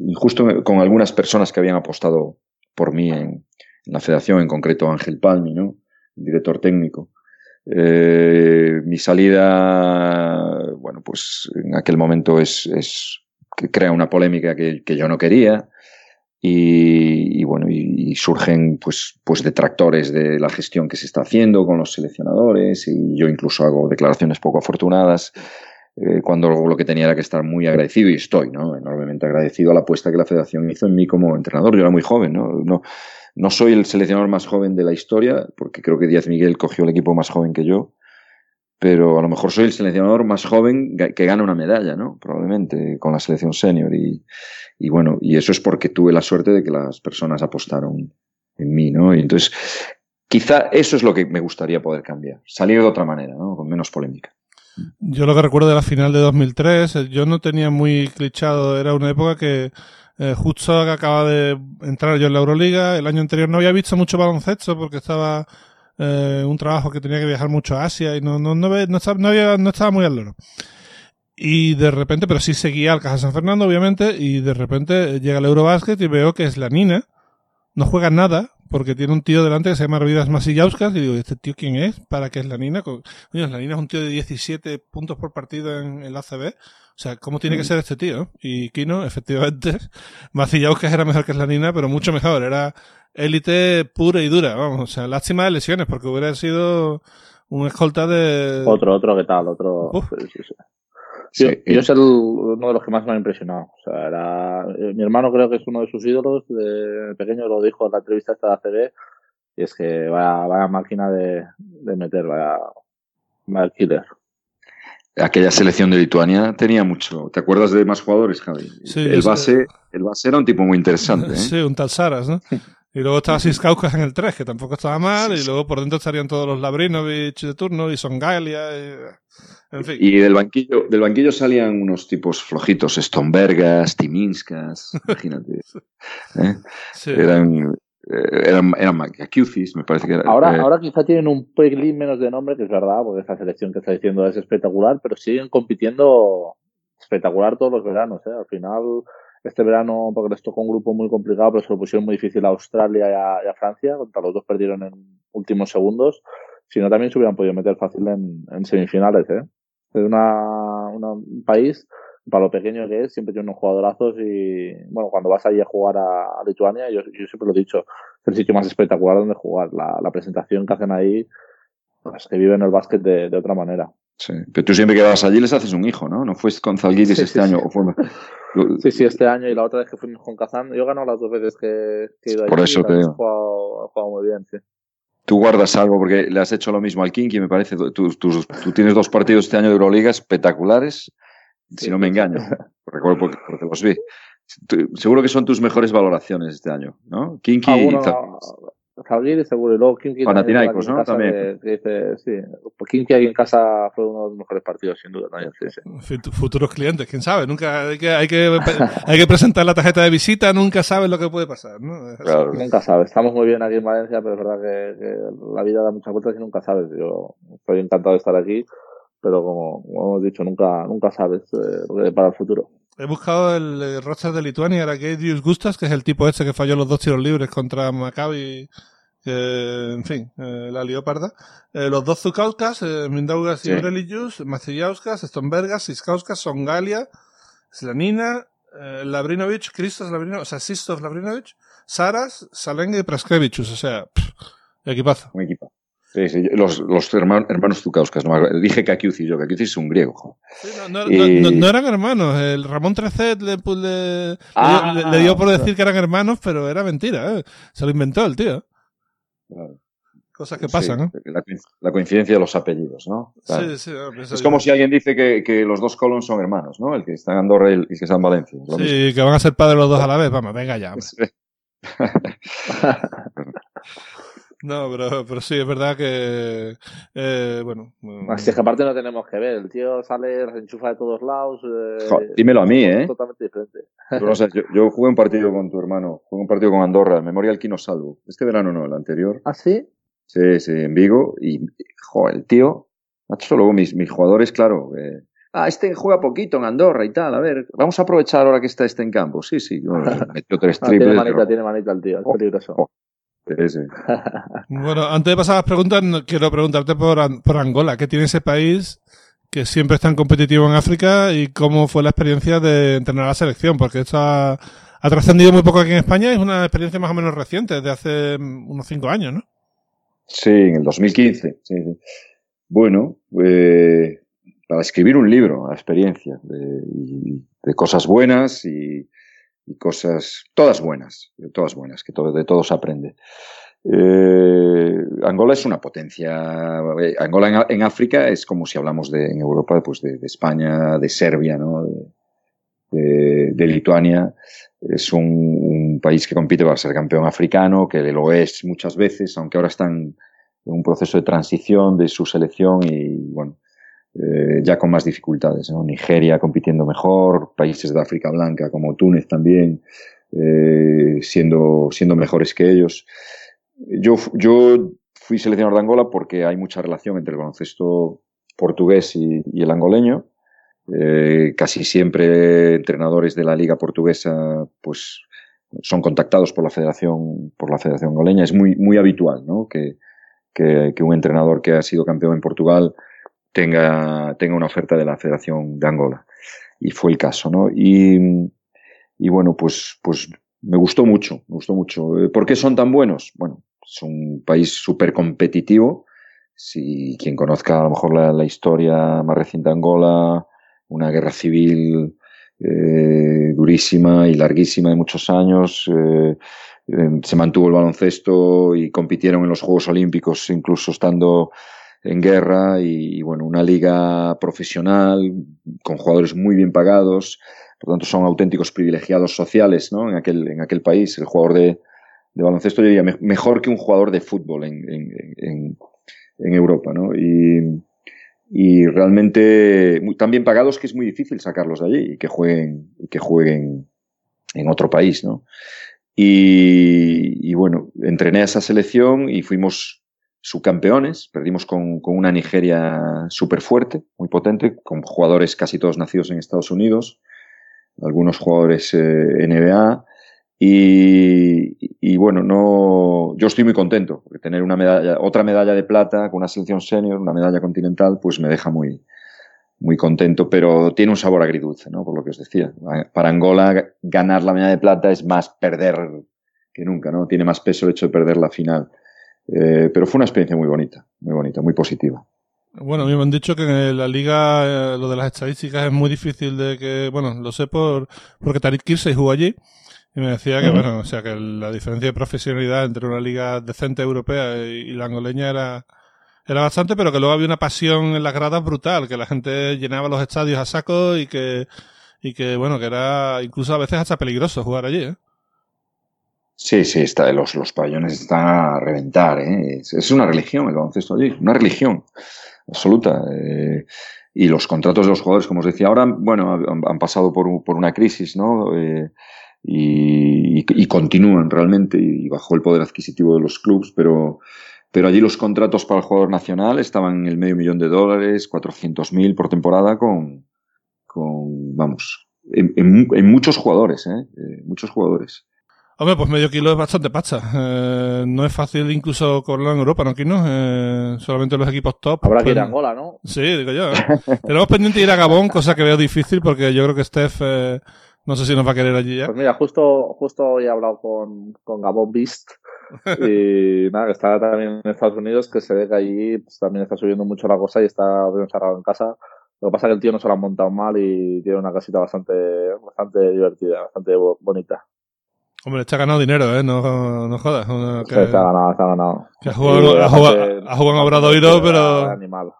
injusto con algunas personas que habían apostado por mí en, la federación, en concreto Ángel Palmi, ¿no? director técnico. Eh, mi salida, bueno, pues en aquel momento es, es que crea una polémica que, que yo no quería y, y bueno, y, y, surgen pues, pues detractores de la gestión que se está haciendo con los seleccionadores y yo incluso hago declaraciones poco afortunadas eh, cuando lo que tenía era que estar muy agradecido y estoy, ¿no? Enormemente agradecido a la apuesta que la federación hizo en mí como entrenador. Yo era muy joven, ¿no? No, no soy el seleccionador más joven de la historia, porque creo que Díaz Miguel cogió el equipo más joven que yo, pero a lo mejor soy el seleccionador más joven que gana una medalla, ¿no? Probablemente con la selección senior. Y, y bueno, y eso es porque tuve la suerte de que las personas apostaron en mí, ¿no? Y entonces, quizá eso es lo que me gustaría poder cambiar, salir de otra manera, ¿no? Con menos polémica. Yo lo que recuerdo de la final de 2003, eh, yo no tenía muy clichado, era una época que eh, justo acababa de entrar yo en la Euroliga, el año anterior no había visto mucho baloncesto porque estaba eh, un trabajo que tenía que viajar mucho a Asia y no, no, no, no, estaba, no, había, no estaba muy al loro. Y de repente, pero sí seguía al Caja San Fernando, obviamente, y de repente llega el Eurobasket y veo que es la Nina, no juega nada, porque tiene un tío delante que se llama Revidas Masillauskas y digo, ¿este tío quién es? ¿Para qué es la Nina? Oye, la Nina es un tío de 17 puntos por partido en el ACB. O sea, ¿cómo tiene que mm. ser este tío? Y Kino, efectivamente, Masillauskas era mejor que la Nina, pero mucho mejor. Era élite pura y dura, vamos. O sea, lástima de lesiones, porque hubiera sido un escolta de... Otro, otro, ¿qué tal? Otro... Yo, yo es uno de los que más me ha impresionado. O sea, era, eh, mi hermano creo que es uno de sus ídolos. De pequeño lo dijo en la entrevista esta de ACB. Y es que vaya, vaya máquina de, de meter, vaya, vaya killer. Aquella selección de Lituania tenía mucho. ¿Te acuerdas de más jugadores, Javi? Sí, el, base, el base era un tipo muy interesante. ¿eh? Sí, un tal Saras, ¿no? Y luego estaba Siskauskas en el 3, que tampoco estaba mal. Y luego por dentro estarían todos los Labrinovich de turno y Songalia. Y... Y del banquillo, del banquillo salían unos tipos flojitos, Stombergas, Timinskas, imagínate. ¿eh? Sí. Eran, eh, eran, eran me parece que era, Ahora, eh, ahora quizá tienen un pelín menos de nombre, que es verdad, porque esa selección que está diciendo es espectacular, pero siguen compitiendo espectacular todos los veranos. ¿eh? Al final, este verano, porque les tocó un grupo muy complicado, pero se lo pusieron muy difícil a Australia y a, Francia, los dos perdieron en últimos segundos. Si no, también se hubieran podido meter fácil en, semifinales. ¿eh? Es una, un país, para lo pequeño que es, siempre tiene unos jugadorazos y, bueno, cuando vas allí a jugar a, Lituania, yo, siempre lo he dicho, es el sitio más espectacular donde jugar. La, presentación que hacen ahí, pues que viven el básquet de, otra manera. Sí, pero tú siempre que vas allí les haces un hijo, ¿no? ¿No fuiste con Zalgiris sí, este sí, año? Sí. O fue... sí, sí, este año y la otra vez que fuimos con Kazán. Yo he ganado las dos veces que, que he ido allí. Por eso te digo. He jugado, he jugado muy bien, sí tú guardas algo porque le has hecho lo mismo al Kinky, me parece. Tú, tú, tú tienes dos partidos este año de Euroliga espectaculares, si no me engaño. Recuerdo porque, porque los vi. Tú, seguro que son tus mejores valoraciones este año, ¿no? Kinky alguno, y Zalguiri seguro. Y luego Kimki. Panathinaikos, ¿no? También. Que, dice, sí. Pues Kimki aquí en casa fue uno de los mejores partidos, sin duda. También, sí, sí. Futuros clientes, quién sabe. Nunca hay que, hay que, hay que presentar la tarjeta de visita, nunca sabes lo que puede pasar, ¿no? Claro. Nunca sabes. Estamos muy bien aquí en Valencia, pero es verdad que, que la vida da muchas vueltas y nunca sabes. Yo estoy encantado de estar aquí pero como, hemos dicho, nunca, nunca sabes eh, para el futuro. He buscado el, roster de Lituania, era Gedius Gustas, que es el tipo ese que falló los dos tiros libres contra Maccabi, eh, en fin, eh, la Leoparda. Eh, los dos Zukauskas, eh, Mindaugas y Religius, Macillauskas, Stombergas, Siskauskas, Songalia, Slanina, eh, Labrinovic, Christos Labrinovic, o sea, Sistos Labrinovic, Saras, Salenga y Praskevicius, o sea, pff, equipazo. Un equipo. Sí, sí, los, los hermanos, hermanos Zukauskas, no, dije Kakiuzi yo, Kakiuzi es un griego. Sí, no, no, y... no, no, eran hermanos, el Ramón Trecet le, pues, le, ah, le, le, dio por decir que eran hermanos, pero era mentira, ¿eh? se lo inventó el tío. Claro. Cosas que pasan, ¿no? La, la, coincidencia de los apellidos, ¿no? Claro. Sí, sí. Es como si alguien dice que, que, los dos Colons son hermanos, ¿no? El que está en Andorra y el que está en Valencia. Sí, mismo. que van a ser padres los dos a la vez. Vamos, venga ya. No, pero, pero sí, es verdad que. Eh, bueno. Así es que aparte no tenemos que ver. El tío sale, se enchufa de todos lados. Eh, jo, dímelo a mí, ¿eh? Totalmente diferente. Yo, yo, jugué un partido con tu hermano. Jugué un partido con Andorra, Memorial Quino Salvo. Este verano no, el anterior. ¿Ah, sí? Sí, sí, en Vigo. Y, joder, el tío. Macho, luego mis, mis jugadores, claro. Eh, ah, este juega poquito en Andorra y tal. A ver, vamos a aprovechar ahora que está este en campo. Sí, sí. Metió tres triples. ah, tiene manita, pero... tiene manita el tío. Es peligroso. Oh, oh. Ese. bueno, antes de pasar a las preguntas, quiero preguntarte por, por Angola. ¿Qué tiene ese país que siempre es tan competitivo en África y cómo fue la experiencia de entrenar a la selección? Porque esto ha, ha trascendido muy poco aquí en España y es una experiencia más o menos reciente, de hace unos cinco años, ¿no? Sí, en el 2015. Sí, sí. Bueno, eh, para escribir un libro, la experiencia de, de cosas buenas y, y cosas, todas buenas, todas buenas, que todo, de todo se aprende. Eh, Angola es una potencia. Eh, Angola en, en, África es como si hablamos de, en Europa pues de, España, de Serbia, ¿no? de, de Lituania. Es un, un, país que compite para ser campeón africano, que lo es muchas veces, aunque ahora están en un proceso de transición de su selección y bueno, eh, ya con más dificultades. ¿no? Nigeria compitiendo mejor, países de África Blanca como Túnez también, eh, siendo, siendo mejores que ellos. Yo, yo fui seleccionador de Angola porque hay mucha relación entre el baloncesto portugués y, y el angoleño. Eh, casi siempre entrenadores de la liga portuguesa pues son contactados por la federación por la federación angoleña es muy muy habitual ¿no? que, que, que un entrenador que ha sido campeón en Portugal tenga, tenga una oferta de la Federación de Angola. Y fue el caso, ¿no? Y, y bueno, pues, pues me gustó mucho, me gustó mucho. ¿Por qué son tan buenos? Bueno, es un país súper competitivo. Si quien conozca a lo mejor la, historia más reciente de Angola, una guerra civil eh, durísima y larguísima de muchos años, eh, eh, se mantuvo el baloncesto y compitieron en los Juegos Olímpicos, incluso estando en guerra y, y, bueno, una liga profesional con jugadores muy bien pagados, por lo tanto son auténticos privilegiados sociales ¿no? en, aquel, en aquel país. El jugador de, de baloncesto yo diría me, mejor que un jugador de fútbol en, en, en, en Europa. ¿no? Y, y realmente muy, tan bien pagados que es muy difícil sacarlos de allí y que jueguen, y que jueguen en otro país. ¿no? Y, y bueno, entrené a esa selección y fuimos subcampeones. Perdimos con, con una Nigeria súper fuerte, muy potente, con jugadores casi todos nacidos en Estados Unidos, algunos jugadores eh, NBA. Y, bueno, no, yo estoy muy contento, porque tener una medalla, otra medalla de plata con una selección senior, una medalla continental, pues me deja muy, muy contento, pero tiene un sabor agridulce, ¿no? Por lo que os decía. Para Angola, ganar la medalla de plata es más perder que nunca, ¿no? Tiene más peso el hecho de perder la final. Eh, pero fue una experiencia muy bonita, muy bonita, muy positiva. Bueno, a mí me han dicho que en la liga eh, lo de las estadísticas es muy difícil de que, bueno, lo sé por porque Tarik Kirsey jugó allí y me decía que, uh -huh. bueno, o sea, que la diferencia de profesionalidad entre una liga decente europea y, y la angoleña era, era bastante, pero que luego había una pasión en las gradas brutal, que la gente llenaba los estadios a saco y que, y que, bueno, que era incluso a veces hasta peligroso jugar allí, ¿eh? Sí, sí, está, los, los pabellones están a reventar. ¿eh? Es, una religión el baloncesto allí, una religión absoluta. Eh, y los contratos de los jugadores, como os decía ahora, bueno, han, pasado por, por, una crisis, ¿no? Eh, y, continúan realmente y bajo el poder adquisitivo de los clubes, pero, pero allí los contratos para el jugador nacional estaban en el medio millón de dólares, 400.000 por temporada con, con vamos, en, en, muchos jugadores, ¿eh? ¿eh? muchos jugadores. Hombre, pues medio kilo es bastante pacha. Eh, no es fácil incluso cobrarlo en Europa, ¿no, Kino? Eh, solamente los equipos top. Habrá que ir a pues, Angola, ¿no? Sí, digo yo. Tenemos pendiente ir a Gabón, cosa que veo difícil porque yo creo que Steph eh, no sé si nos va a querer allí ya. Pues mira, justo, justo hoy he hablado con, con Gabón Beast y nada, que está también en Estados Unidos, que se ve que allí pues, también está subiendo mucho la cosa y está bien encerrado en casa. Lo que pasa es que el tío no se lo ha montado mal y tiene una casita bastante, bastante divertida, bastante bonita. Hombre, está ganado dinero, ¿eh? No, no jodas. Que, se ha ganado, se ha ganado. Que ha jugado, ha jugado, ha jugado en Obradoiro, pero... Animal.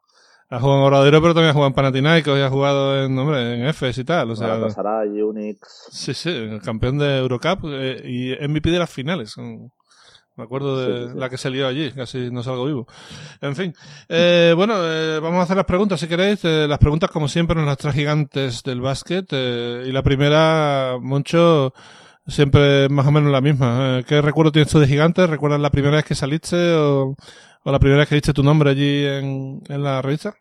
Ha jugado en Obradoiro, pero también ha jugado en Panathinaikos y ha jugado en, hombre, en EFES y tal. O sea, pasará Unix. Sí, sí, el campeón de Eurocup eh, y MVP de las finales. Me acuerdo de la que se lió allí, casi no salgo vivo. En fin, eh, bueno, eh, vamos a hacer las preguntas si queréis. Eh, las preguntas, como siempre, nos las trae gigantes del básquet. Eh, y la primera, Moncho, siempre más o menos la misma. ¿Qué recuerdo tienes tú de gigantes? ¿Recuerdas la primera vez que saliste o, la primera vez que diste tu nombre allí en, en la revista?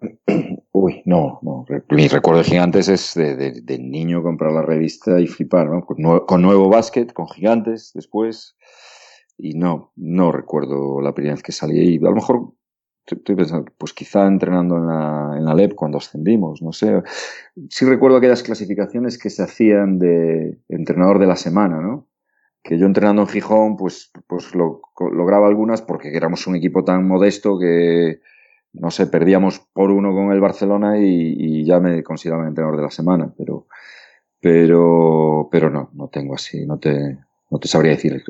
Uy, no, no. Mi recuerdo de Gigantes es de, de, niño comprar la revista y flipar, ¿no? Con, nuevo, con nuevo básquet, con Gigantes después y no, no recuerdo la primera vez que salí ahí. A lo mejor estoy pensando, pues quizá entrenando en la, en la LEP cuando ascendimos, no sé. Sí recuerdo aquellas clasificaciones que se hacían de entrenador de la semana, ¿no? Que yo entrenando en Gijón, pues, pues lo, lograba algunas porque éramos un equipo tan modesto que, no sé, perdíamos por uno con el Barcelona y, y ya me consideraban entrenador de la semana, pero, pero, pero no, no tengo así, no te, no te sabría decir,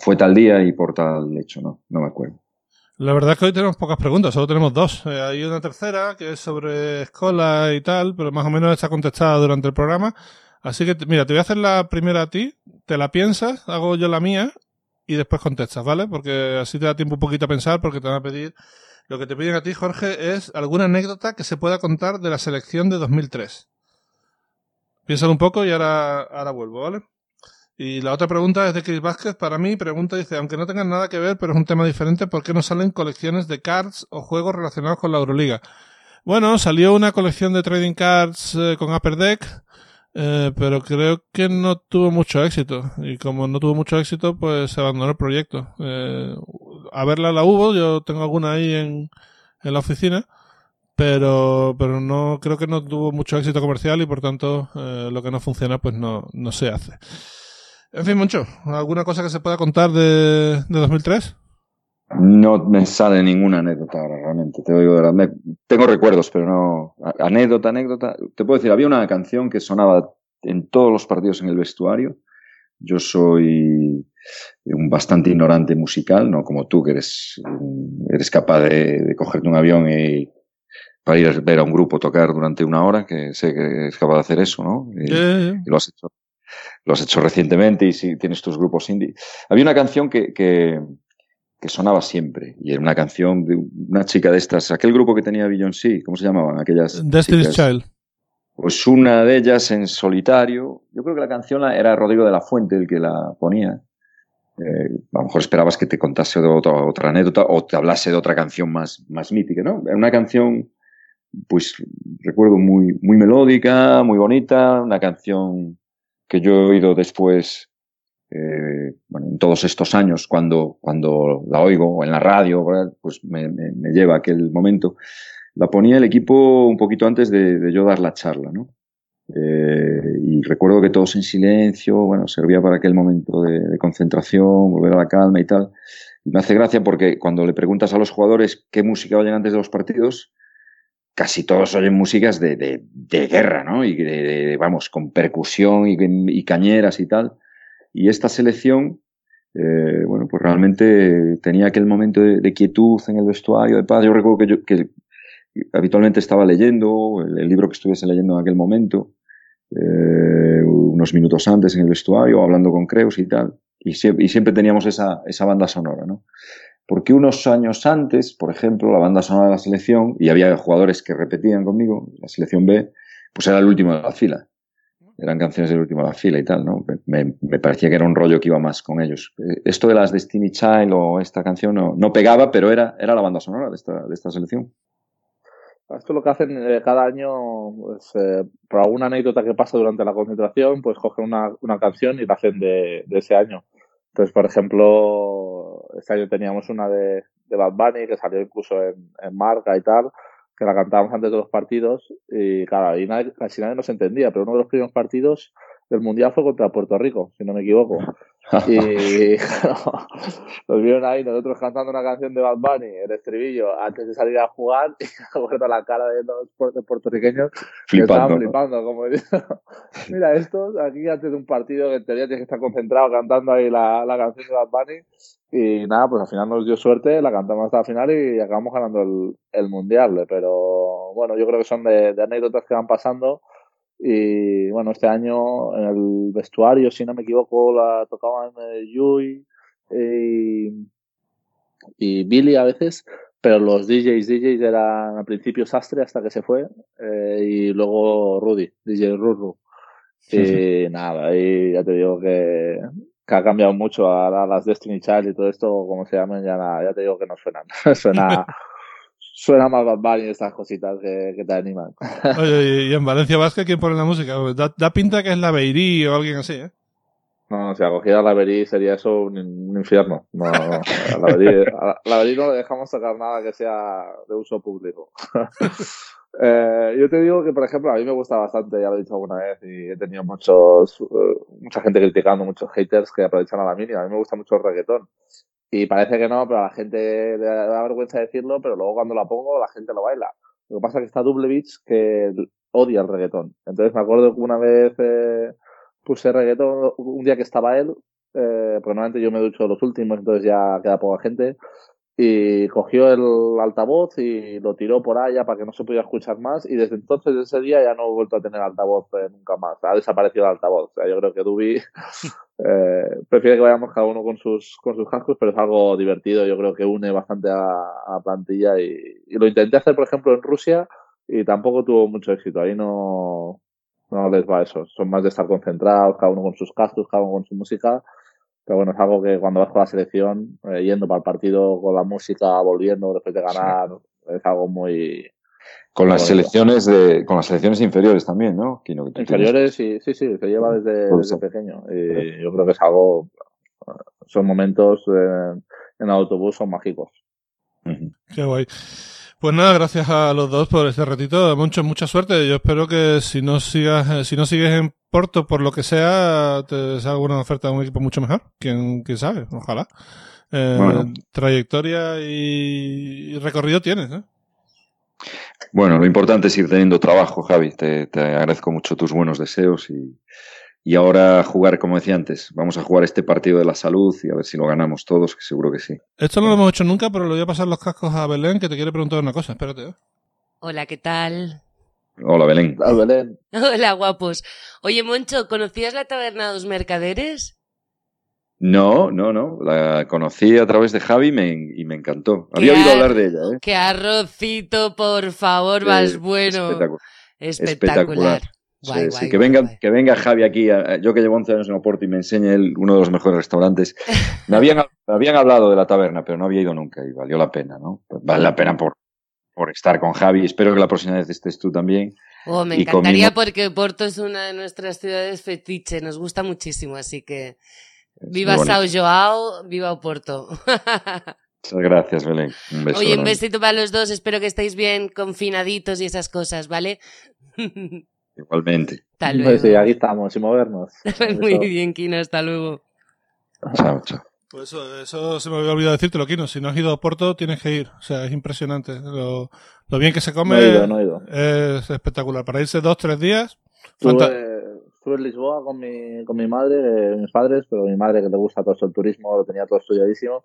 fue tal día y por tal hecho, no, no me acuerdo. La verdad es que hoy tenemos pocas preguntas, solo tenemos dos. Eh, hay una tercera que es sobre escuela y tal, pero más o menos está contestada durante el programa. Así que, mira, te voy a hacer la primera a ti, te la piensas, hago yo la mía y después contestas, ¿vale? Porque así te da tiempo un poquito a pensar porque te van a pedir... Lo que te piden a ti, Jorge, es alguna anécdota que se pueda contar de la selección de 2003. Piénsalo un poco y ahora, ahora vuelvo, ¿vale? Y la otra pregunta es de Chris Vázquez. Para mí, pregunta dice, aunque no tengan nada que ver, pero es un tema diferente, ¿por qué no salen colecciones de cards o juegos relacionados con la Euroliga? Bueno, salió una colección de trading cards eh, con Upper Deck, eh, pero creo que no tuvo mucho éxito. Y como no tuvo mucho éxito, pues se abandonó el proyecto. Eh, a verla la hubo, yo tengo alguna ahí en, en la oficina, pero, pero no creo que no tuvo mucho éxito comercial y por tanto lo que no funciona pues no, no se hace. En fin, Moncho, ¿alguna cosa que se pueda contar de, de 2003? No me sale ninguna anécdota ahora, realmente. Te digo, tengo recuerdos, pero no. Anécdota, anécdota. Te puedo decir, había una canción que sonaba en todos los partidos en el vestuario. Yo soy un bastante ignorante musical, no como tú, que eres, eres capaz de, de cogerte un avión y para ir a ver a un grupo tocar durante una hora, que sé que eres capaz de hacer eso, ¿no? Y, y lo has hecho lo has hecho recientemente y si tienes tus grupos indie. Había una canción que, que, que, sonaba siempre y era una canción de una chica de estas, aquel grupo que tenía Beyoncé, ¿cómo se llamaban? Aquellas Destiny's Child. Pues una de ellas en solitario, yo creo que la canción era Rodrigo de la Fuente el que la ponía. Eh, a lo mejor esperabas que te contase de otra, otra anécdota o te hablase de otra canción más, más mítica, ¿no? Era una canción, pues recuerdo muy, muy melódica, muy bonita, una canción que yo he oído después, eh, bueno, en todos estos años, cuando, cuando la oigo en la radio, pues me, me, me, lleva a aquel momento. La ponía el equipo un poquito antes de, de yo dar la charla, ¿no? Eh, y recuerdo que todos en silencio, bueno, servía para aquel momento de, de, concentración, volver a la calma y tal. Y me hace gracia porque cuando le preguntas a los jugadores qué música oyen antes de los partidos, casi todos oyen músicas de, de, guerra, ¿no? Y vamos, con percusión y, y, cañeras y tal. Y esta selección, eh, bueno, pues realmente tenía aquel momento de, quietud en el vestuario, de paz. Yo recuerdo que habitualmente estaba leyendo el, libro que estuviese leyendo en aquel momento, eh, unos minutos antes en el vestuario, hablando con Creus y tal. y, siempre teníamos esa, esa banda sonora, ¿no? Porque unos años antes, por ejemplo, la banda sonora de la selección, y había jugadores que repetían conmigo, la selección B, pues era el último de la fila. Eran canciones del último de la fila y tal, ¿no? Me, parecía que era un rollo que iba más con ellos. Esto de las Destiny Child o esta canción no, no pegaba, pero era, era la banda sonora de esta, de esta selección. Esto lo que hacen eh, cada año, pues, eh, por alguna anécdota que pasa durante la concentración, pues cogen una, una canción y la hacen de, de, ese año. Entonces, por ejemplo, este año teníamos una de, de Bad Bunny que salió incluso en, en marca y tal, que la cantábamos antes de los partidos y claro, ahí nadie, casi nadie nos entendía, pero uno de los primeros partidos del Mundial fue contra Puerto Rico, si no me equivoco. Y claro, nos vieron ahí nosotros cantando una canción de Bad Bunny, el estribillo, antes de salir a jugar, y me la cara de los puertorriqueños flipando, estaban flipando, como mira, estos aquí antes de un partido que en teoría tienes que estar concentrado cantando ahí la, la canción de Bad Bunny, y nada, pues al final nos dio suerte, la cantamos hasta el final y acabamos ganando el, el Mundial, pero bueno, yo creo que son de, de anécdotas que van pasando y bueno, este año en el vestuario, si no me equivoco, la tocaban eh, Yui eh, y Billy a veces, pero los DJs, DJs eran al principio Sastre hasta que se fue eh, y luego Rudy, DJ Ruru. Y nada, y ya te digo que, que ha cambiado mucho a, las Destiny Child y todo esto, como se llaman, ya, ya te digo que no suenan. Suena suena más Bad Bunny estas cositas que, que, te animan. Oye, y en Valencia Vasca, ¿quién pone la música? Da, da, pinta que es la Beirí o alguien así, ¿eh? No, si acogida la Beirí sería eso un, un infierno. No, no, la Beirí, la Beirí no le dejamos sacar nada que sea de uso público. eh, yo te digo que, por ejemplo, a mí me gusta bastante, ya lo he dicho alguna vez, y he tenido muchos, uh, mucha gente criticando, muchos haters que aprovechan a la mínima. A mí me gusta mucho el reggaetón. Y parece que no, pero a la gente le da vergüenza decirlo, pero luego cuando la pongo la gente lo baila. Lo que pasa es que está Double Beach que odia el reggaetón. Entonces me acuerdo que una vez eh, puse reggaetón, un día que estaba él, eh, porque normalmente yo me ducho los últimos, entonces ya queda poca gente, y cogió el altavoz y lo tiró por allá para que no se pudiera escuchar más y desde entonces ese día ya no he vuelto a tener altavoz eh, nunca más. Ha desaparecido el altavoz o sea yo creo que Dubi eh, prefiere que vayamos cada uno con sus con sus cascos pero es algo divertido yo creo que une bastante a, a plantilla y, y, lo intenté hacer por ejemplo en Rusia y tampoco tuvo mucho éxito ahí no no les va eso son más de estar concentrados cada uno con sus cascos cada uno con su música pero bueno, es algo que cuando vas con la selección, eh, yendo para el partido con la música, volviendo después de ganar, sí. es algo muy. Con las selecciones de, con las selecciones inferiores también, ¿no? Que inferiores, sí, sí, sí, se lleva desde, desde pequeño. Y yo creo que es algo, son momentos en, en autobús son mágicos. Uh -huh. Qué guay. Pues nada, gracias a los dos por este ratito. Mucho, mucha suerte. Yo espero que si no sigas, si no sigues en Porto por lo que sea, te salga una oferta de un equipo mucho mejor. Quién, quién sabe, ojalá. Eh, bueno. Trayectoria y, y, recorrido tienes, ¿eh? Bueno, lo importante es ir teniendo trabajo, Javi. Te, te agradezco mucho tus buenos deseos y, y ahora jugar, como decía antes, vamos a jugar este partido de la salud y a ver si lo ganamos todos, que seguro que sí. Esto no lo hemos hecho nunca, pero le voy a pasar los cascos a Belén, que te quiere preguntar una cosa. Espérate. ¿eh? Hola, ¿qué tal? Hola, Belén. Hola, Belén. Hola, guapos. Oye, Moncho, ¿conocías la taberna de los mercaderes? No, no, no. La conocí a través de Javi y me, y me encantó. Había oído hablar de ella. ¿eh? ¡Qué arrocito, por favor, más bueno! Espectacular. Espectacular. espectacular. Guay, sí, guay, sí. que, venga, que venga Javi aquí, yo que llevo 11 años en Oporto y me enseñe el, uno de los mejores restaurantes. Me habían, me habían hablado de la taberna, pero no había ido nunca y valió la pena, ¿no? Vale la pena por, por estar con Javi. Espero que la próxima vez estés tú también. Oh, me encantaría comimos... porque Porto es una de nuestras ciudades fetiche, nos gusta muchísimo, así que viva Sao Joao, viva Oporto. Muchas gracias, Belén. Un beso Oye, un besito para los dos, espero que estéis bien confinaditos y esas cosas, ¿vale? Igualmente. Hasta luego. Pues sí, aquí estamos, sin movernos. Muy bien, Kino, hasta luego. Chao, chao. Pues eso, eso se me había olvidado decirte, lo Kino. Si no has ido a Porto, tienes que ir. O sea, es impresionante. Lo, lo bien que se come no he ido, no he ido. es espectacular. Para irse dos, tres días. Estuve, estuve en Lisboa con mi, con mi madre, eh, mis padres, pero mi madre que le gusta todo el turismo, lo tenía todo estudiadísimo.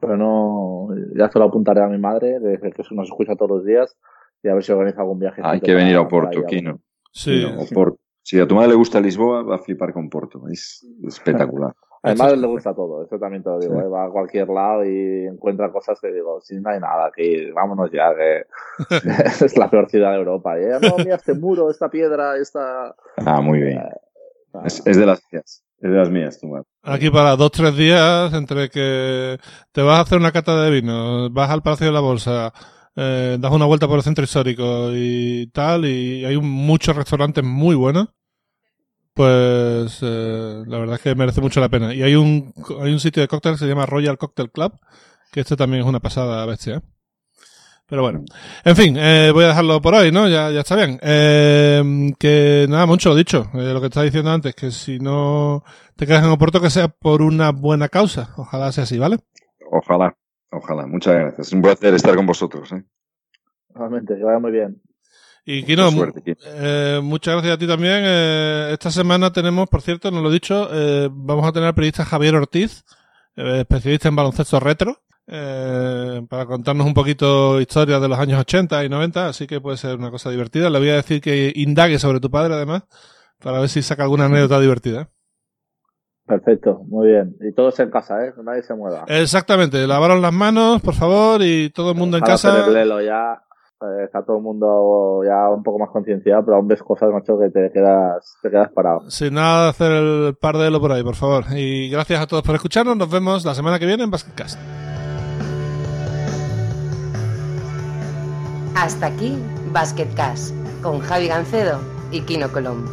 Pero no, ya se lo apuntaré a mi madre, que nos escucha todos los días, y a ver si organiza algún viaje. Hay que venir a Oporto, Kino. Sí. Kino, Oporto. Si a tu madre le gusta Lisboa, va a flipar con Porto. Es espectacular. Además le gusta todo, eso también te lo digo. ¿eh? Va a cualquier lado y encuentra cosas que digo, si no hay nada aquí, vámonos ya, que es la peor ciudad de Europa. ¿eh? No, mira este muro, esta piedra, esta... Ah, muy bien. Eh, es, de las mías, es de las mías, tu madre. Aquí para dos, tres días, entre que te vas a hacer una cata de vino, vas al Palacio de la Bolsa, eh, das una vuelta por el centro histórico y tal, y hay muchos restaurantes muy buenos pues eh, la verdad es que merece mucho la pena. Y hay un, hay un sitio de cóctel que se llama Royal Cocktail Club, que este también es una pasada bestia. ¿eh? Pero bueno, en fin, eh, voy a dejarlo por hoy, ¿no? Ya, ya está bien. Eh, que nada, mucho dicho, lo que estaba diciendo antes, que si no te quedas en Oporto, que sea por una buena causa. Ojalá sea así, ¿vale? Ojalá, ojalá. Muchas gracias. Es un placer estar con vosotros. ¿eh? Realmente, que vaya muy bien. Y Kino, eh, muchas gracias a ti también. Eh, esta semana tenemos, por cierto, no lo he dicho, eh, vamos a tener al periodista Javier Ortiz, eh, especialista en baloncesto retro, eh, para contarnos un poquito historia de los años 80 y 90, así que puede ser una cosa divertida. Le voy a decir que indague sobre tu padre, además, para ver si saca alguna anécdota divertida. Perfecto, muy bien. Y todos en casa, ¿eh? Nadie se mueva. Exactamente. Lavaron las manos, por favor, y todo el mundo en casa. ya eh, está todo el mundo ya un poco más concienciado, pero aún ves cosas, macho, que te quedas, te quedas parado. Sin nada de hacer el par de lo por ahí, por favor. Y gracias a todos por escucharnos. Nos vemos la semana que viene en Basketcast. Hasta aquí Basketcast con Javi Gancedo y Kino Colombo.